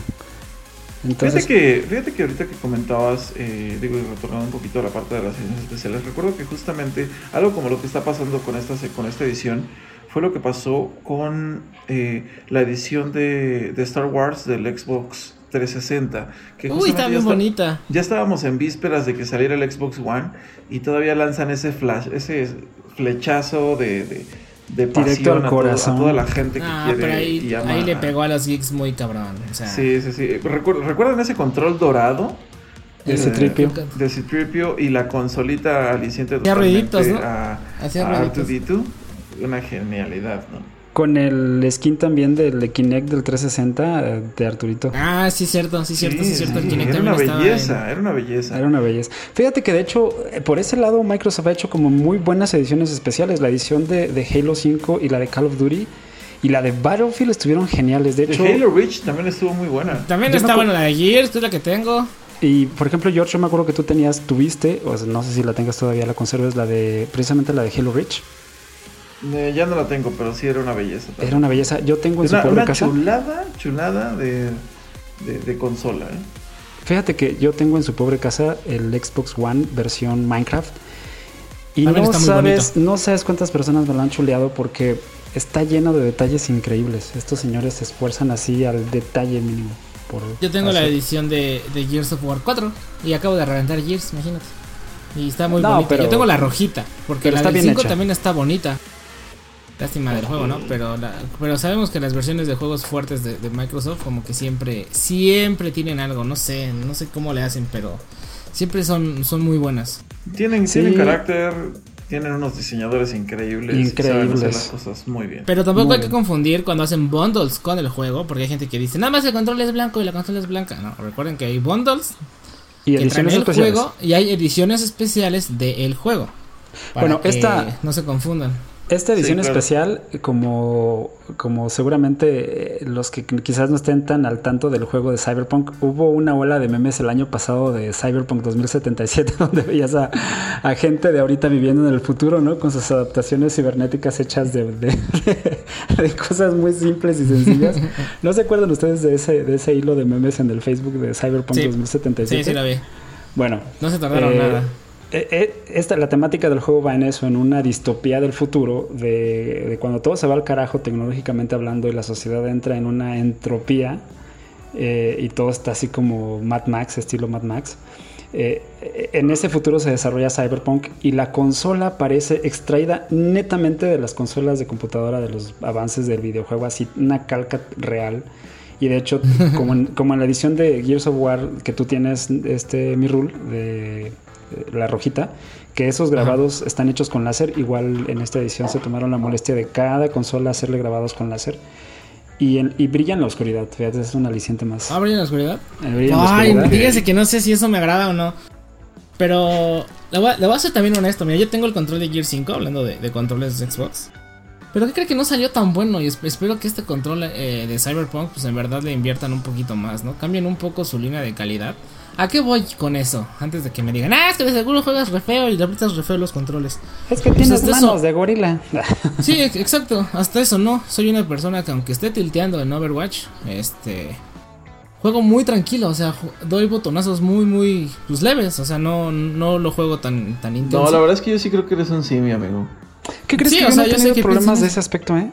Speaker 2: Fíjate
Speaker 3: Entonces,
Speaker 2: que, fíjate que ahorita que comentabas, eh, digo, y retornando un poquito a la parte de las ediciones especiales, recuerdo que justamente algo como lo que está pasando con esta, se- con esta edición fue lo que pasó con eh, la edición de, de Star Wars del Xbox 360. Que
Speaker 4: Uy, está
Speaker 2: ya
Speaker 4: bien
Speaker 2: está-
Speaker 4: bonita.
Speaker 2: Ya estábamos en vísperas de que saliera el Xbox One y todavía lanzan ese flash, ese flechazo de, de, de
Speaker 3: Directo al
Speaker 2: a, todo- a
Speaker 3: corazón.
Speaker 2: toda la gente que
Speaker 4: Ah,
Speaker 2: quiere
Speaker 4: pero
Speaker 2: y
Speaker 4: ahí,
Speaker 2: ama
Speaker 4: ahí le pegó a los geeks muy cabrón. O sea,
Speaker 2: Sí, sí, sí. Recu- ¿Recuerdan ese control dorado?
Speaker 3: Ese
Speaker 2: Eh,
Speaker 3: tripio.
Speaker 2: De Citripio y la consolita aliciente
Speaker 4: Hacía ruiditos, ¿no?
Speaker 2: a,
Speaker 4: Hacía
Speaker 2: a
Speaker 4: ruiditos.
Speaker 2: R2D2. Una genialidad, ¿no?
Speaker 3: Con el skin también del Kinect del 360 eh, de Arturito.
Speaker 4: Ah, sí, cierto, sí, cierto, sí, cierto. El Kinect
Speaker 2: era una belleza, era una belleza.
Speaker 3: Era una belleza. Fíjate que de hecho, eh, por ese lado, Microsoft ha hecho como muy buenas ediciones especiales. La edición de, de Halo 5 y la de Call of Duty y la de Battlefield estuvieron geniales. De hecho,
Speaker 2: Halo Reach también estuvo muy buena.
Speaker 4: en- También está bueno la de Gears, que es la que tengo.
Speaker 3: y por ejemplo, George, yo me acuerdo que tú tenías, tuviste, o sea, no sé si la tengas todavía, la conserves, la de, precisamente la de Halo Reach.
Speaker 2: Eh, ya no la tengo, pero sí era una belleza. también.
Speaker 3: Era una belleza. Yo tengo en su
Speaker 2: una,
Speaker 3: casa.
Speaker 2: chulada, chulada de, de, de consola. ¿eh?
Speaker 3: Fíjate que yo tengo en su pobre casa el Xbox One versión Minecraft. Y
Speaker 4: También
Speaker 3: no sabes,
Speaker 4: bonito.
Speaker 3: no sabes cuántas personas me lo han chuleado porque está lleno de detalles increíbles. Estos señores se esfuerzan así al detalle mínimo. Por
Speaker 4: Yo tengo la edición de, de Gears of War 4 y acabo de reventar Gears, imagínate. Y está muy
Speaker 3: No,
Speaker 4: bonita.
Speaker 3: pero-
Speaker 4: Yo tengo la rojita, porque la del
Speaker 3: bien
Speaker 4: 5
Speaker 3: hecha.
Speaker 4: también está bonita. Lástima del juego, ¿no? Pero, la- pero sabemos que las versiones de juegos fuertes de, de Microsoft como que siempre, siempre tienen algo, no sé, no sé cómo le hacen, pero siempre son, son muy buenas.
Speaker 2: Tienen,
Speaker 3: Sí.
Speaker 2: tienen carácter, tienen unos diseñadores increíbles. y saben hacer
Speaker 3: Increíbles.
Speaker 2: las cosas muy bien.
Speaker 4: Pero tampoco
Speaker 3: Muy
Speaker 4: hay que confundir cuando hacen bundles con el juego, porque hay gente que dice, nada más el control es blanco y la consola es blanca. No, recuerden que hay bundles
Speaker 3: y
Speaker 4: que traen
Speaker 3: ediciones
Speaker 4: el
Speaker 3: especiales.
Speaker 4: juego y hay ediciones especiales del juego. Para
Speaker 3: Bueno,
Speaker 4: que
Speaker 3: esta-
Speaker 4: no se confundan.
Speaker 3: Esta edición
Speaker 2: Sí, claro.
Speaker 3: especial, como, como seguramente eh, los que quizás no estén tan al tanto del juego de Cyberpunk, hubo una ola de memes el año pasado de Cyberpunk 2077, donde veías a, a gente de ahorita viviendo en el futuro, ¿no? Con sus adaptaciones cibernéticas hechas de, de- de cosas muy simples y sencillas. ¿No se acuerdan ustedes de ese, de ese hilo de memes en el Facebook de Cyberpunk
Speaker 4: Sí.
Speaker 3: 2077?
Speaker 4: Sí, sí la vi.
Speaker 3: Bueno,
Speaker 4: No se tardaron
Speaker 3: eh,
Speaker 4: nada.
Speaker 3: Eh, eh, esta, la temática del juego va en eso, en una distopía del futuro, de, cuando todo se va al carajo tecnológicamente hablando y la sociedad entra en una entropía eh, y todo está así como Mad Max, estilo Mad Max. En ese futuro se desarrolla Cyberpunk y la consola parece extraída netamente de las consolas de computadora de los avances del videojuego, así una calca real. Y de hecho, como en, como en la edición de Gears of War que tú tienes, este mi rule de, de la rojita, que esos grabados están hechos con láser. Igual en esta edición se tomaron la molestia de cada consola hacerle grabados con láser. Y, en- y brilla en la oscuridad. Fíjate, es un aliciente más.
Speaker 4: ¿Abre en la oscuridad?
Speaker 3: Eh, brilla en la
Speaker 4: Ay,
Speaker 3: oscuridad.
Speaker 4: fíjense que no sé si eso me agrada o no. Pero le voy, a, le voy a ser también honesto. Mira, yo tengo el control de Gear 5, hablando de, de controles de Xbox. Pero ¿qué cree que no salió tan bueno? Y es- espero que este control eh, de Cyberpunk, pues en verdad le inviertan un poquito más, ¿no? Cambien un poco su línea de calidad. ¿A qué voy con eso? Antes de que me digan, ah, es que de seguro juegas re feo y le aprietas re feo los controles.
Speaker 3: Es que
Speaker 4: Pues
Speaker 3: tienes
Speaker 4: hasta
Speaker 3: manos
Speaker 4: eso-
Speaker 3: de gorila.
Speaker 4: Sí, ex- exacto. Hasta eso no. Soy una persona que aunque esté tilteando en Overwatch, este juego muy tranquilo, o sea, doy botonazos muy muy pues, leves, o sea, no no lo juego tan tan intenso.
Speaker 2: No, la verdad es que yo sí creo que eres un simio, amigo.
Speaker 3: ¿Qué crees
Speaker 4: Sí,
Speaker 3: que
Speaker 4: o sea,
Speaker 3: no
Speaker 4: yo sé que
Speaker 3: problemas de ese aspecto, eh?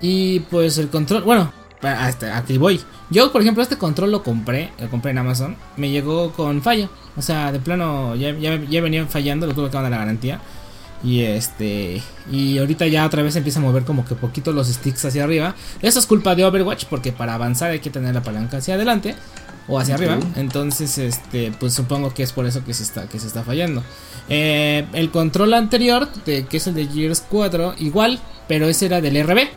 Speaker 4: Y pues el control, bueno, hasta aquí voy. Yo, por ejemplo, este control lo compré, lo compré en Amazon, me llegó con fallo. O sea, de plano ya, ya, ya venía fallando, lo tuve que dar la garantía. Y este. Y ahorita ya otra vez empieza a mover como que poquito los sticks hacia arriba. Eso es culpa de Overwatch, porque para avanzar hay que tener la palanca hacia adelante o hacia arriba. Entonces, este, pues supongo que es por eso que se está, que se está fallando. Eh, el control anterior, de, que es el de Gears 4, igual, pero ese era del RB.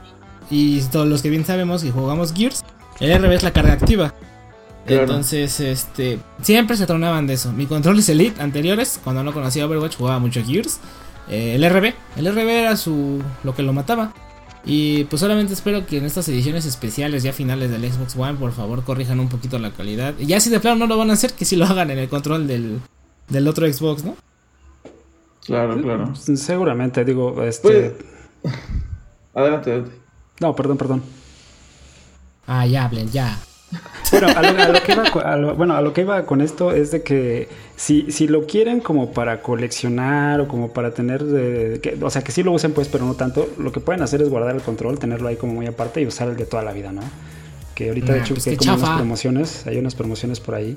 Speaker 4: Y todos los que bien sabemos y jugamos Gears, el RB es la carga activa.
Speaker 2: Claro.
Speaker 4: Entonces, este, siempre se tronaban de eso. Mi controles Elite anteriores, cuando no conocía Overwatch, jugaba mucho Gears. Eh, el RB, el RB era su lo que lo mataba. Y pues solamente espero que en estas ediciones especiales ya finales del Xbox One, por favor, corrijan un poquito la calidad. Y ya si de plano no lo van a hacer, que si lo hagan en el control del, del otro Xbox, ¿no?
Speaker 2: Claro, claro.
Speaker 3: Seguramente, digo, este.
Speaker 2: Pues- Adelante, adelante.
Speaker 3: No, perdón, perdón.
Speaker 4: Ah, ya hablen, ya.
Speaker 3: Bueno, a lo, a lo que iba, a lo- bueno, a lo que iba con esto es de que si, si lo quieren como para coleccionar o como para tener, de- que- o sea, que sí lo usen pues, pero no tanto, lo que pueden hacer es guardar el control, tenerlo ahí como muy aparte y usar el de toda la vida, ¿no? Que ahorita de
Speaker 4: Nah,
Speaker 3: hecho
Speaker 4: pues
Speaker 3: que hay como unas promociones, hay unas promociones por ahí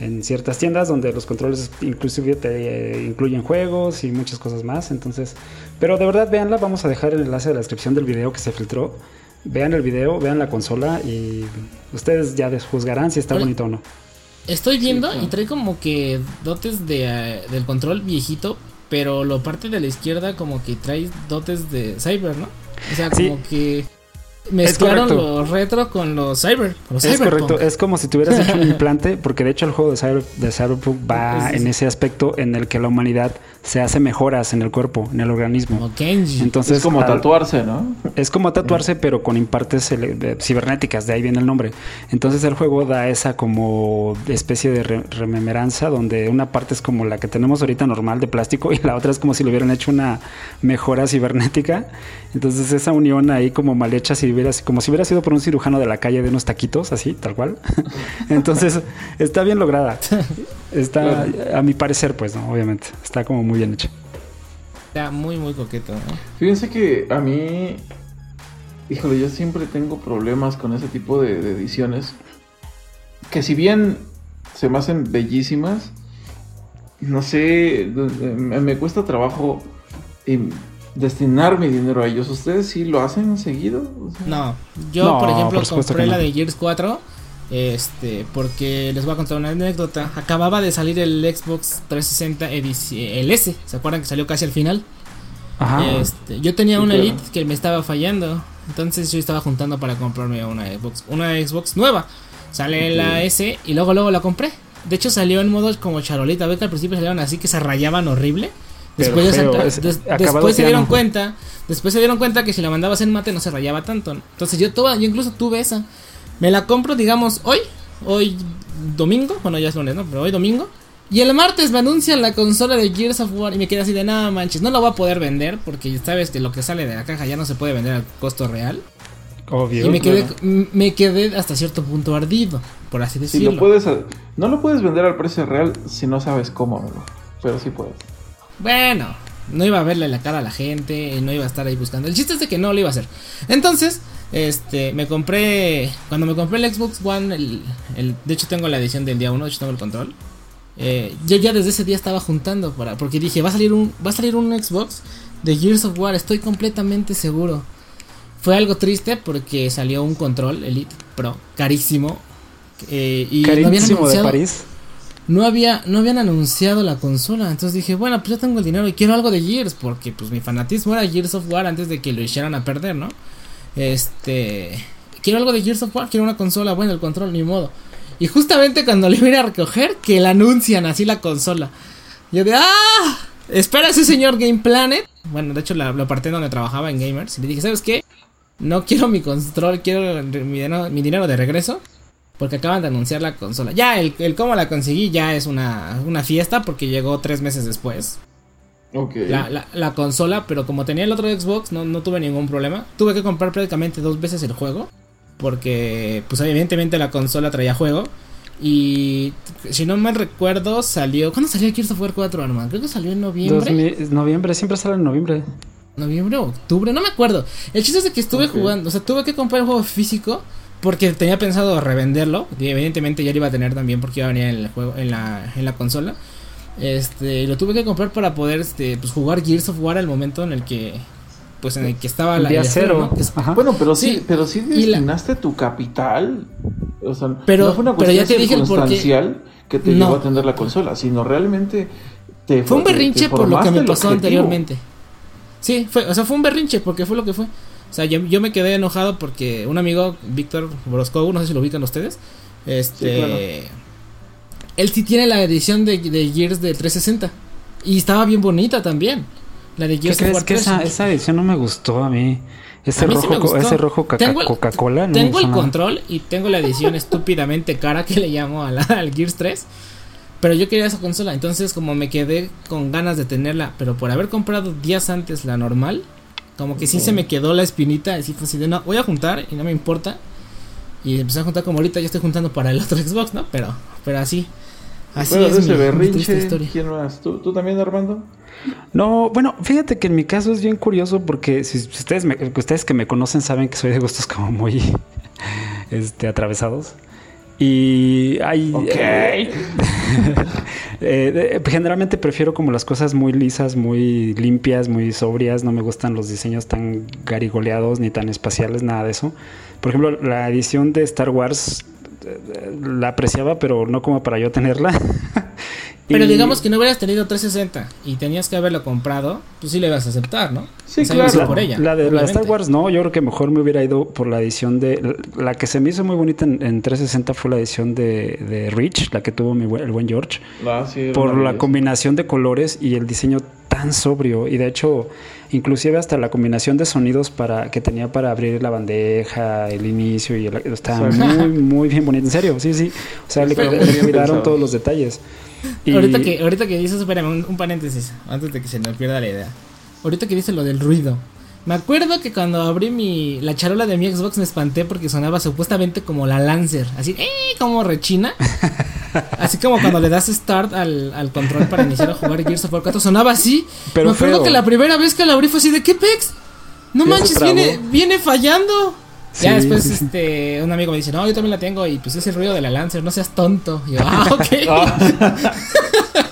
Speaker 3: en ciertas tiendas donde los controles inclusive te eh, incluyen juegos y muchas cosas más, entonces, pero de verdad véanla, vamos a dejar el enlace de la descripción del video que se filtró. Vean el video, vean la consola y ustedes ya juzgarán si está
Speaker 4: Oye,
Speaker 3: bonito o no.
Speaker 4: Estoy viendo
Speaker 2: claro.
Speaker 4: y trae como que dotes de, eh, del control viejito, pero lo parte de la izquierda como que trae dotes de cyber, ¿no? O sea,
Speaker 3: Sí.
Speaker 4: como que mezclaron los retro con los cyber. con
Speaker 3: Es
Speaker 4: cyberpunk.
Speaker 3: correcto, es como si tuvieras hecho un implante, porque de hecho el juego de, Cyber, de Cyberpunk va en ese aspecto en el que la humanidad se hace mejoras en el cuerpo, en el organismo.
Speaker 4: Como Kenji.
Speaker 3: Entonces,
Speaker 2: es como
Speaker 3: al-
Speaker 2: tatuarse, ¿no?
Speaker 3: Es como tatuarse, pero con impartes cibernéticas, de ahí viene el nombre. Entonces el juego da esa como especie de re- rememoranza, donde una parte es como la que tenemos ahorita normal de plástico y la otra es como si le hubieran hecho una mejora cibernética. Entonces esa unión ahí como mal hecha, si hubiera, como si hubiera sido por un cirujano de la calle de unos taquitos, así, tal cual. Entonces está bien lograda. Está, a mi parecer, pues, ¿no? Obviamente. Está como muy bien hecha.
Speaker 4: Está muy, muy coqueto, ¿no?
Speaker 2: Fíjense que a mí, híjole, yo siempre tengo problemas con ese tipo de, de ediciones. Que si bien se me hacen bellísimas, no sé, me, me cuesta trabajo em, destinar mi dinero a ellos. ¿Ustedes sí lo hacen seguido? O sea,
Speaker 4: No, yo
Speaker 3: No,
Speaker 4: por ejemplo
Speaker 3: por
Speaker 4: compré
Speaker 3: no.
Speaker 4: la de Gears 4. Este, porque les voy a contar una anécdota. Acababa de salir el Xbox 360 edici- el S. ¿Se acuerdan que salió casi al final?
Speaker 3: Ajá.
Speaker 4: Este, yo tenía
Speaker 2: Sí,
Speaker 4: una
Speaker 2: claro.
Speaker 4: Elite que me estaba fallando. Entonces yo estaba juntando para comprarme una Xbox, una Xbox nueva. Sale la S y luego luego la compré. De hecho salió en modo como charolita. Ve que al principio salieron así que se rayaban horrible. Después, se,
Speaker 3: feo,
Speaker 4: enta-
Speaker 3: es
Speaker 4: des-
Speaker 3: acabado
Speaker 4: después se dieron cuenta. Después se dieron cuenta que si la mandabas en mate no se rayaba tanto. Entonces yo toda, yo incluso tuve esa. Me la compro, digamos, hoy. Hoy domingo. Bueno, ya es lunes, ¿no? Pero hoy domingo. Y el martes me anuncian la consola de Gears of War y me quedé así de nada manches, no la voy a poder vender porque sabes que lo que sale de la caja ya no se puede vender al costo real.
Speaker 3: Obvio.
Speaker 4: y me quedé,
Speaker 2: claro.
Speaker 4: me quedé hasta cierto punto ardido, por así
Speaker 2: Si
Speaker 4: decirlo.
Speaker 2: lo puedes, no lo puedes vender al precio real si no sabes cómo, amigo, pero sí puedes.
Speaker 4: Bueno, no iba a verle la cara a la gente, y no iba a estar ahí buscando. El chiste es de que no lo iba a hacer. Entonces, este, me compré, cuando me compré el Xbox One, el, el- de hecho tengo la edición del día 1, de hecho tengo el control. Eh, yo ya desde ese día estaba juntando para, porque dije, va a salir un, va a salir un Xbox de Gears of War, estoy completamente seguro. Fue algo triste porque salió un control Elite Pro carísimo. eh, y no habían
Speaker 3: Carísimo de París.
Speaker 4: No había no habían anunciado la consola. Entonces dije bueno pues yo tengo el dinero y quiero algo de Gears porque pues mi fanatismo era Gears of War antes de que lo hicieran a perder no este quiero algo de Gears of War quiero una consola bueno el control ni modo. Y justamente cuando le iba a recoger que la anuncian así la consola. Yo de ah espera ese señor Game Planet bueno de hecho la- lo aparté donde trabajaba en Gamers y le dije sabes qué no quiero mi control quiero mi dinero, mi dinero de regreso porque acaban de anunciar la consola. Ya, el, el cómo la conseguí ya es una, una fiesta porque llegó tres meses después.
Speaker 2: Ok.
Speaker 4: La, la, la consola, pero como tenía el otro Xbox, no, no tuve ningún problema. Tuve que comprar prácticamente dos veces el juego. Porque, pues evidentemente la consola traía juego. Y si no mal recuerdo, salió. ¿Cuándo salió Gears of War 4, Arman? Creo que salió en noviembre.
Speaker 3: 2000 noviembre, siempre sale en noviembre.
Speaker 4: noviembre o octubre, no me acuerdo. El chiste es de que estuve jugando, o sea, tuve que comprar el juego físico porque tenía pensado revenderlo. Y evidentemente ya lo iba a tener también porque iba a venir en el juego, en la, en la consola. Este, y lo tuve que comprar para poder este, pues, jugar Gears of War al momento en el que pues en el que estaba la
Speaker 3: Día cero.
Speaker 2: Bueno, pero sí,
Speaker 4: Sí.
Speaker 2: pero sí
Speaker 4: Y la-
Speaker 2: destinaste tu capital. O sea,
Speaker 4: Pero-
Speaker 2: no fue una
Speaker 4: pero ya
Speaker 2: cuestión
Speaker 4: te dije el
Speaker 2: circunstancial que te
Speaker 4: No.
Speaker 2: llevó a atender la consola, sino realmente te
Speaker 4: Fue un
Speaker 2: te
Speaker 4: berrinche por lo que me pasó
Speaker 2: objetivo.
Speaker 4: anteriormente. Sí, fue, o sea, fue un berrinche porque fue lo que fue. O sea, yo, yo me quedé enojado porque un amigo, Víctor Brosco, no sé si lo ubican ustedes, Este.
Speaker 2: Sí, claro.
Speaker 4: Él sí tiene la edición de, de Gears de 360. Y estaba bien bonita también. La de
Speaker 3: ¿Qué
Speaker 4: Gears of
Speaker 3: crees que
Speaker 4: 3.
Speaker 3: esa, esa edición no me gustó a mí? Ese
Speaker 4: A mí sí
Speaker 3: rojo, ese rojo caca-
Speaker 4: Tengo el-
Speaker 3: Coca-Cola. no
Speaker 4: Tengo el
Speaker 3: nada.
Speaker 4: control y tengo la edición estúpidamente cara que le llamo a la- al Gears 3. Pero yo quería esa consola. Entonces, como me quedé con ganas de tenerla, pero por haber comprado días antes la normal, como que sí se me quedó la espinita. Así fue así de no, voy a juntar y no me importa. Y empecé a juntar como ahorita yo estoy juntando para el otro Xbox, ¿no? Pero, pero así. Así
Speaker 2: Bueno,
Speaker 4: es
Speaker 2: ese
Speaker 4: mi, mi triste
Speaker 2: berrinche,
Speaker 4: historia.
Speaker 2: ¿quién más? ¿Tú, ¿Tú también, Armando?
Speaker 3: No, bueno, fíjate que en mi caso es bien curioso porque si, si ustedes, me- ustedes que me conocen saben que soy de gustos como muy este, atravesados. Y hay...
Speaker 2: Ok.
Speaker 3: eh, eh, generalmente prefiero como las cosas muy lisas, muy limpias, muy sobrias. No me gustan los diseños tan garigoleados ni tan espaciales, nada de eso. Por ejemplo, la edición de Star Wars eh, eh, la apreciaba, pero no como para yo tenerla.
Speaker 4: Pero
Speaker 3: Y-
Speaker 4: digamos que no hubieras tenido 360 y tenías que haberlo comprado, pues sí le vas a aceptar, ¿no?
Speaker 2: Sí,
Speaker 4: O sea,
Speaker 2: claro.
Speaker 4: ibas por ella.
Speaker 3: La de la Star. Wars, no, yo creo que mejor me hubiera ido por la edición de. La que se me hizo muy bonita en, en 360 fue la edición de, de Rich, la que tuvo mi buen- el buen George,
Speaker 2: Ah, sí,
Speaker 3: por la combinación de colores y el diseño tan sobrio. Y de hecho, inclusive hasta la combinación de sonidos para que tenía para abrir la bandeja, el inicio y el, estaba muy, muy bien bonito. En serio, sí, sí. O sea, le, le cuidaron
Speaker 2: pensado.
Speaker 3: todos los detalles. Y-
Speaker 4: Ahorita que, ahorita que dices, espérame, un, un paréntesis, antes de que se nos pierda la idea. Ahorita que dice lo del ruido. Me acuerdo que cuando abrí mi la charola de mi Xbox me espanté porque sonaba supuestamente como la Lancer, así, ¡eh! como rechina. Así como cuando le das start al, al control para iniciar a jugar Gears of War 4, sonaba así.
Speaker 3: Pero
Speaker 4: me acuerdo
Speaker 3: feo.
Speaker 4: que la primera vez que la abrí fue así de ¿qué pex? No manches, viene, viene fallando.
Speaker 3: Sí,
Speaker 4: ya después
Speaker 3: sí, sí.
Speaker 4: este un amigo me dice, no, yo también la tengo y pues es el ruido de la Lancer, no seas tonto. Y yo, ah, ok.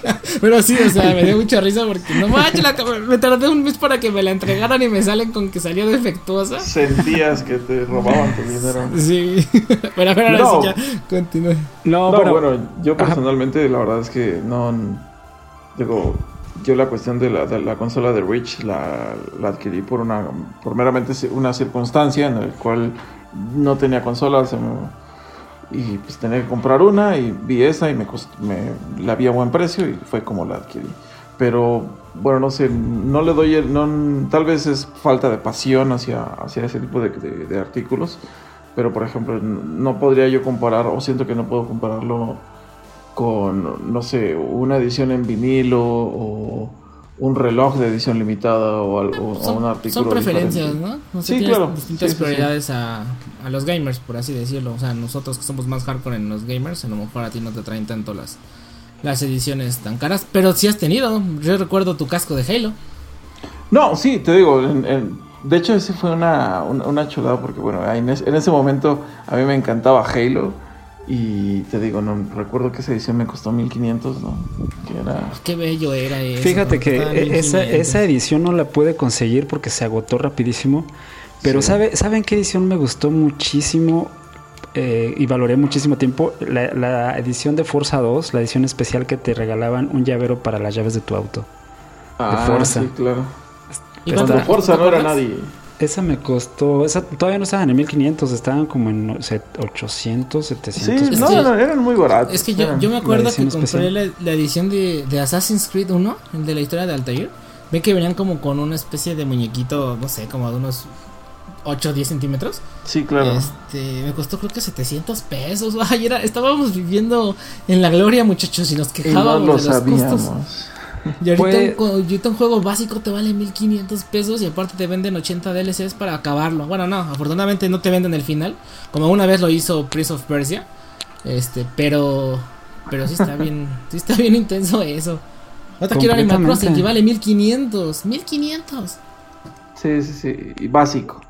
Speaker 4: Pero sí, o sea, me dio mucha risa porque no manches, la, me tardé un mes para que me la entregaran y me salen con que salió defectuosa.
Speaker 2: Sentías que te robaban tu dinero.
Speaker 4: Sí, pero a ver, ahora
Speaker 2: No.
Speaker 4: sí ya continúe.
Speaker 3: No,
Speaker 2: No,
Speaker 3: bueno,
Speaker 2: bueno, yo
Speaker 3: Ajá.
Speaker 2: personalmente la verdad es que no... Digo, yo la cuestión de la, de la consola de Rich la, la adquirí por una por meramente una circunstancia en la cual no tenía me- y pues tenía que comprar una y vi esa y me, cost- me la vi a buen precio y fue como la adquirí. Pero bueno, no sé, no le doy el, no, tal vez es falta de pasión hacia, hacia ese tipo de, de- de artículos. Pero por ejemplo, no podría yo comparar, o siento que no puedo compararlo con, no sé, una edición en vinilo o un reloj de edición limitada o, algo, o
Speaker 4: Son,
Speaker 2: un artículo.
Speaker 4: son preferencias,
Speaker 2: diferente.
Speaker 4: ¿no? O sea,
Speaker 2: Sí, claro.
Speaker 4: distintas
Speaker 2: Sí, sí, sí.
Speaker 4: prioridades A, a los gamers, por así decirlo. O sea, nosotros que somos más hardcore en los gamers, a lo mejor a ti no te traen tanto las, las ediciones tan caras. Pero sí has tenido. Yo recuerdo tu casco de Halo.
Speaker 2: No, sí, te digo, en- en- de hecho ese fue una, una, una chulada porque bueno, en, en ese momento a mí me encantaba Halo y te digo, no recuerdo que esa edición me costó 1500, ¿no? Que era...
Speaker 4: Qué bello era eso.
Speaker 3: Fíjate que e- esa,
Speaker 4: 1500.
Speaker 3: esa edición no la pude conseguir porque se agotó rapidísimo. Pero
Speaker 2: Sí.
Speaker 3: ¿sabe, ¿saben qué edición me gustó muchísimo eh, y valoré muchísimo tiempo? La, la edición de Forza 2, la edición especial que te regalaban un llavero para las llaves de tu auto.
Speaker 2: Ah,
Speaker 3: Forza.
Speaker 2: sí, claro.
Speaker 4: ¿Y
Speaker 3: Cuando
Speaker 4: cuánto-
Speaker 2: Forza no era nadie.
Speaker 3: Esa me costó, esa todavía no estaban en 1500, estaban como en no sé, 800, 700.
Speaker 2: Sí,
Speaker 4: Es
Speaker 2: no,
Speaker 4: que-
Speaker 2: no, eran muy baratos.
Speaker 4: Es que yo, yo me acuerdo
Speaker 3: La
Speaker 4: que
Speaker 3: edición
Speaker 4: compré la, la edición de, de Assassin's Creed 1, el de la historia de Altair. Ven que venían como con una especie de muñequito, no sé, como de unos 8 o 10 centímetros.
Speaker 2: Sí, claro.
Speaker 4: Este, me costó creo que 700 pesos. Ay, era, estábamos viviendo en la gloria, muchachos, y nos
Speaker 2: y no
Speaker 4: quejábamos
Speaker 2: lo
Speaker 4: de los
Speaker 2: sabíamos.
Speaker 4: costos. Y ahorita,
Speaker 3: Fue-
Speaker 4: un, ahorita un juego básico te vale 1500 pesos y aparte te venden 80 DLCs para acabarlo. Bueno, no, afortunadamente no te venden el final, como una vez lo hizo Prince of Persia. Este, pero pero sí está bien, sí está bien intenso eso. Ahorita quiero Animal. Crossing y vale 1500, 1500.
Speaker 2: Sí, sí, sí. Y básico.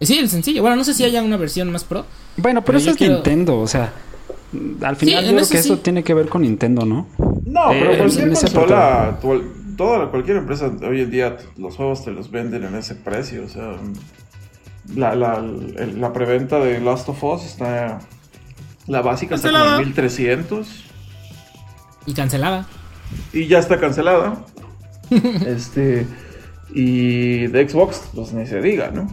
Speaker 4: Sí, el sencillo. Bueno, no sé si haya una versión más pro.
Speaker 3: Bueno, pero,
Speaker 4: Pero
Speaker 3: eso es
Speaker 4: quiero-
Speaker 3: Nintendo, o sea, al final yo creo
Speaker 4: eso
Speaker 3: que eso tiene que ver con Nintendo, ¿no?
Speaker 2: No,
Speaker 3: Eh,
Speaker 2: pero cualquier consola, toda, cualquier empresa hoy en día, los juegos te los venden en ese precio. O sea, la, la, el- la preventa de Last of Us está. La básica está como
Speaker 4: Cancelada.
Speaker 2: en 1300
Speaker 4: Y cancelada.
Speaker 2: y ya está cancelada. este. Y de Xbox, pues ni se diga, ¿no?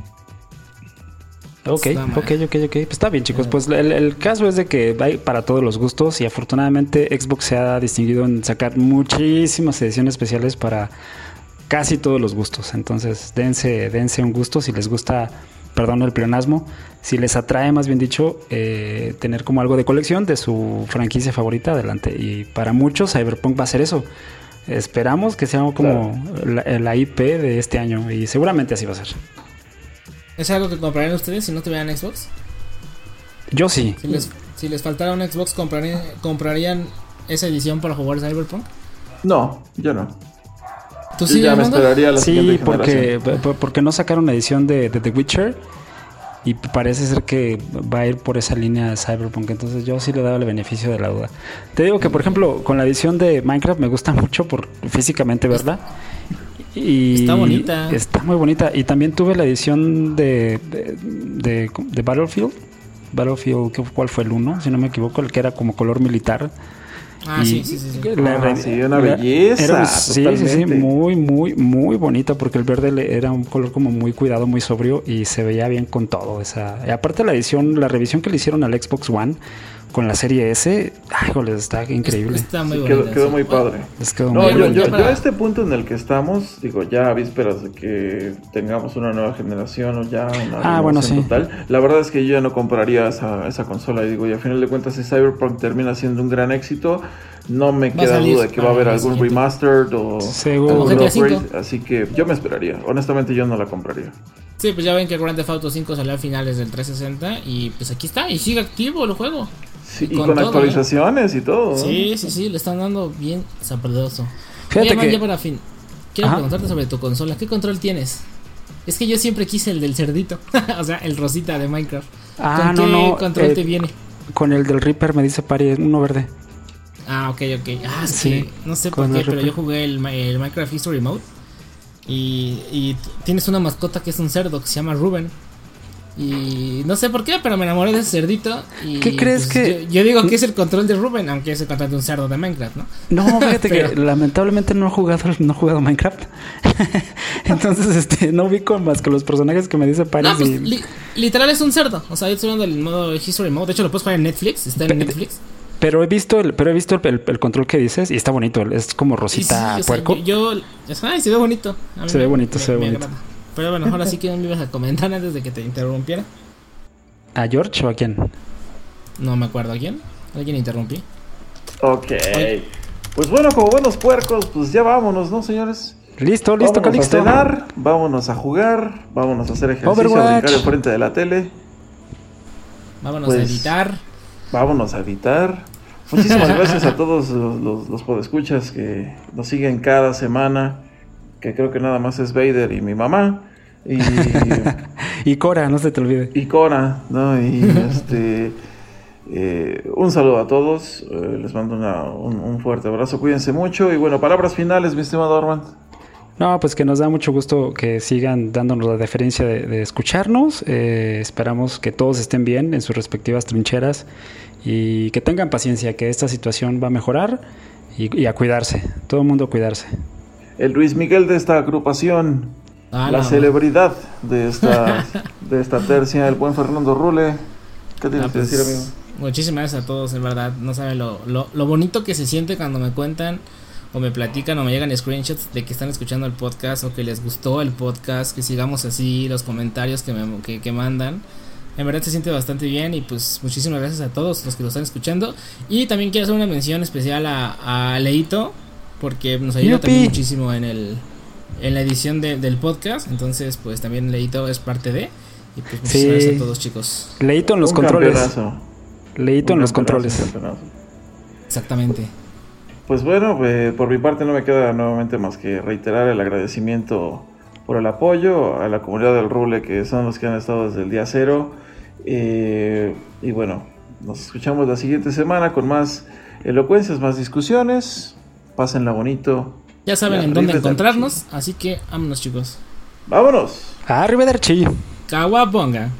Speaker 3: Ok, ok, ok, ok. Pues está bien, chicos. Pues el, el caso es de que hay para todos los gustos y afortunadamente Xbox se ha distinguido en sacar muchísimas ediciones especiales para casi todos los gustos. Entonces, dense, dense un gusto si les gusta, perdón el pleonasmo, si les atrae, más bien dicho, eh, tener como algo de colección de su franquicia favorita, adelante. Y para muchos, Cyberpunk va a ser eso. Esperamos que sea como la, la IP de este año y seguramente así va a ser.
Speaker 4: ¿Es algo que comprarían ustedes si no tuvieran Xbox?
Speaker 3: Yo sí.
Speaker 4: Si les, si les faltara un Xbox, ¿comprarían, ¿comprarían esa edición para jugar Cyberpunk?
Speaker 2: No, yo no.
Speaker 4: ¿Tú
Speaker 2: Yo
Speaker 4: sí,
Speaker 2: ya me esperaría la
Speaker 3: Sí, porque, porque no sacaron una edición de, de The Witcher y parece ser que va a ir por esa línea de Cyberpunk. Entonces yo sí le he dado el beneficio de la duda. Te digo que, por ejemplo, con la edición de Minecraft me gusta mucho por físicamente verla. Y
Speaker 4: Está bonita.
Speaker 3: Está muy bonita. Y también tuve la edición de, de, de- de Battlefield. Battlefield, ¿qué- ¿cuál fue el uno? Si no me equivoco, el que era como color militar.
Speaker 4: Ah,
Speaker 3: Y
Speaker 4: sí, sí, sí.
Speaker 3: la
Speaker 2: Ah, sí, una belleza,
Speaker 3: era- sí, sí, sí, muy, muy, muy bonita porque el verde le- era un color como muy cuidado, muy sobrio y se veía bien con todo. Esa, y aparte la edición, la revisión que le hicieron al Xbox One con la serie S, ay, joder, está increíble.
Speaker 4: Está muy
Speaker 2: Sí, quedó, muy padre.
Speaker 3: Les quedó
Speaker 2: No,
Speaker 3: muy
Speaker 2: yo, a este punto en el que estamos, digo, ya a vísperas de que tengamos una nueva generación o ya una
Speaker 3: Ah, bueno, sí.
Speaker 2: total, la verdad es que yo ya no compraría esa, esa consola. Y digo, y a final de cuentas, si Cyberpunk termina siendo un gran éxito, no me
Speaker 4: Va
Speaker 2: queda duda de que va a haber algún
Speaker 4: siguiente.
Speaker 2: remastered o
Speaker 3: Seguro.
Speaker 2: algún upgrade, así que yo me esperaría. Honestamente, yo no la compraría.
Speaker 4: Sí, pues ya ven que Grand Theft Auto 5 salió a finales del 360 y pues aquí está y sigue activo el juego.
Speaker 2: Sí,
Speaker 4: Y con
Speaker 2: con,
Speaker 4: todo,
Speaker 2: actualizaciones y todo.
Speaker 4: Sí, sí, sí, le están dando bien sabroso.
Speaker 3: Fíjate
Speaker 4: Oye,
Speaker 3: que-
Speaker 4: ya para fin. Quiero
Speaker 3: Ajá.
Speaker 4: preguntarte sobre tu consola. ¿Qué control tienes? Es que yo siempre quise el del cerdito. o sea, el rosita de Minecraft.
Speaker 3: Ah,
Speaker 4: ¿Con
Speaker 3: no,
Speaker 4: qué
Speaker 3: no,
Speaker 4: control
Speaker 3: eh,
Speaker 4: te viene?
Speaker 3: Con el del Reaper me dice Pari, uno verde.
Speaker 4: Ah, ok, ok. Ah, es
Speaker 3: Sí,
Speaker 4: que no sé por qué, pero yo jugué el, el Minecraft History Mode. Y, y tienes una mascota que es un cerdo que se llama Ruben. Y no sé por qué, pero me enamoré de ese cerdito. Y
Speaker 3: ¿Qué crees
Speaker 4: pues,
Speaker 3: que-
Speaker 4: Yo, yo digo que es el control de Ruben, aunque es el control de un cerdo de Minecraft, ¿no?
Speaker 3: No, fíjate
Speaker 4: Pero-
Speaker 3: que lamentablemente no he jugado, no he jugado Minecraft. Entonces, este, no ubico más que los personajes que me dice Paris
Speaker 4: No, pues
Speaker 3: y-
Speaker 4: li- literal es un cerdo. O sea, yo estoy hablando del modo History Mode. De hecho, lo puedes jugar en Netflix. Está en Netflix.
Speaker 3: Pero he visto el, pero he visto el, el control que dices y está bonito. Es como
Speaker 4: sí,
Speaker 3: rosita
Speaker 4: o sea,
Speaker 3: puerco.
Speaker 4: yo, yo- ay, se ve bonito. A mí
Speaker 3: Se ve bonito,
Speaker 4: me-
Speaker 3: se ve
Speaker 4: me
Speaker 3: bonito.
Speaker 4: agrada. Pero bueno, ahora sí que me ibas a comentar antes de que te interrumpiera.
Speaker 3: ¿A George o a quién?
Speaker 4: No me acuerdo a quién. ¿Alguien interrumpí?
Speaker 2: Ok. Pues bueno, como buenos puercos, pues ya vámonos, ¿no, señores?
Speaker 3: Listo, listo,
Speaker 2: vámonos
Speaker 3: Calixto.
Speaker 2: a cenar, vámonos a jugar, vámonos a hacer ejercicio, a
Speaker 3: Overwatch.
Speaker 2: brincar enfrente de la tele,
Speaker 4: Vámonos a
Speaker 2: Pues-
Speaker 4: editar.
Speaker 2: vámonos a editar. Muchísimas gracias a todos los, los, los podescuchas que nos siguen cada semana, que creo que nada más es Vader y mi mamá, y,
Speaker 3: Y Cora, no se te olvide.
Speaker 2: y Cora, ¿no? Y este... eh, un saludo a todos, eh, les mando una- un, un fuerte abrazo, cuídense mucho y bueno, palabras finales, mi estimado Armand.
Speaker 3: No, pues que nos da mucho gusto que sigan dándonos la deferencia de, de escucharnos. Eh, esperamos que todos estén bien en sus respectivas trincheras y que tengan paciencia, que esta situación va a mejorar y, y a cuidarse. Todo el mundo a cuidarse.
Speaker 2: El Luis Miguel de esta agrupación,
Speaker 4: Ah,
Speaker 2: la
Speaker 4: no.
Speaker 2: celebridad de esta, de esta tercia, el buen Fernando Rule. ¿Qué tienes
Speaker 4: Ah,
Speaker 2: que
Speaker 4: pues,
Speaker 2: decir, amigo?
Speaker 4: Muchísimas gracias a todos, en verdad. No saben lo, lo, lo bonito que se siente cuando me cuentan o me platican o me llegan screenshots de que están escuchando el podcast o que les gustó el podcast, que sigamos así, los comentarios que, me, que, que mandan. En verdad se siente bastante bien y pues muchísimas gracias a todos los que lo están escuchando. Y también quiero hacer una mención especial a, a Leito porque nos ayuda también muchísimo en el en la edición de- del podcast. Entonces pues también Leito es parte de. Y pues muchísimas
Speaker 3: Sí.
Speaker 4: gracias a todos chicos.
Speaker 3: Leíto en los
Speaker 2: Un
Speaker 3: controles.
Speaker 2: campeonazo,
Speaker 3: Leíto en los controles.
Speaker 2: campeonazo.
Speaker 4: Exactamente.
Speaker 2: Pues bueno, eh, por mi parte no me queda nuevamente más que reiterar el agradecimiento por el apoyo a la comunidad del Rule, que son los que han estado desde el día cero. Eh, y bueno, nos escuchamos la siguiente semana con más elocuencias, más discusiones. Pásenla bonito.
Speaker 4: Ya saben en dónde encontrarnos, así que vámonos chicos.
Speaker 2: ¡Vámonos!
Speaker 3: Arrivederci.
Speaker 4: Kawabonga.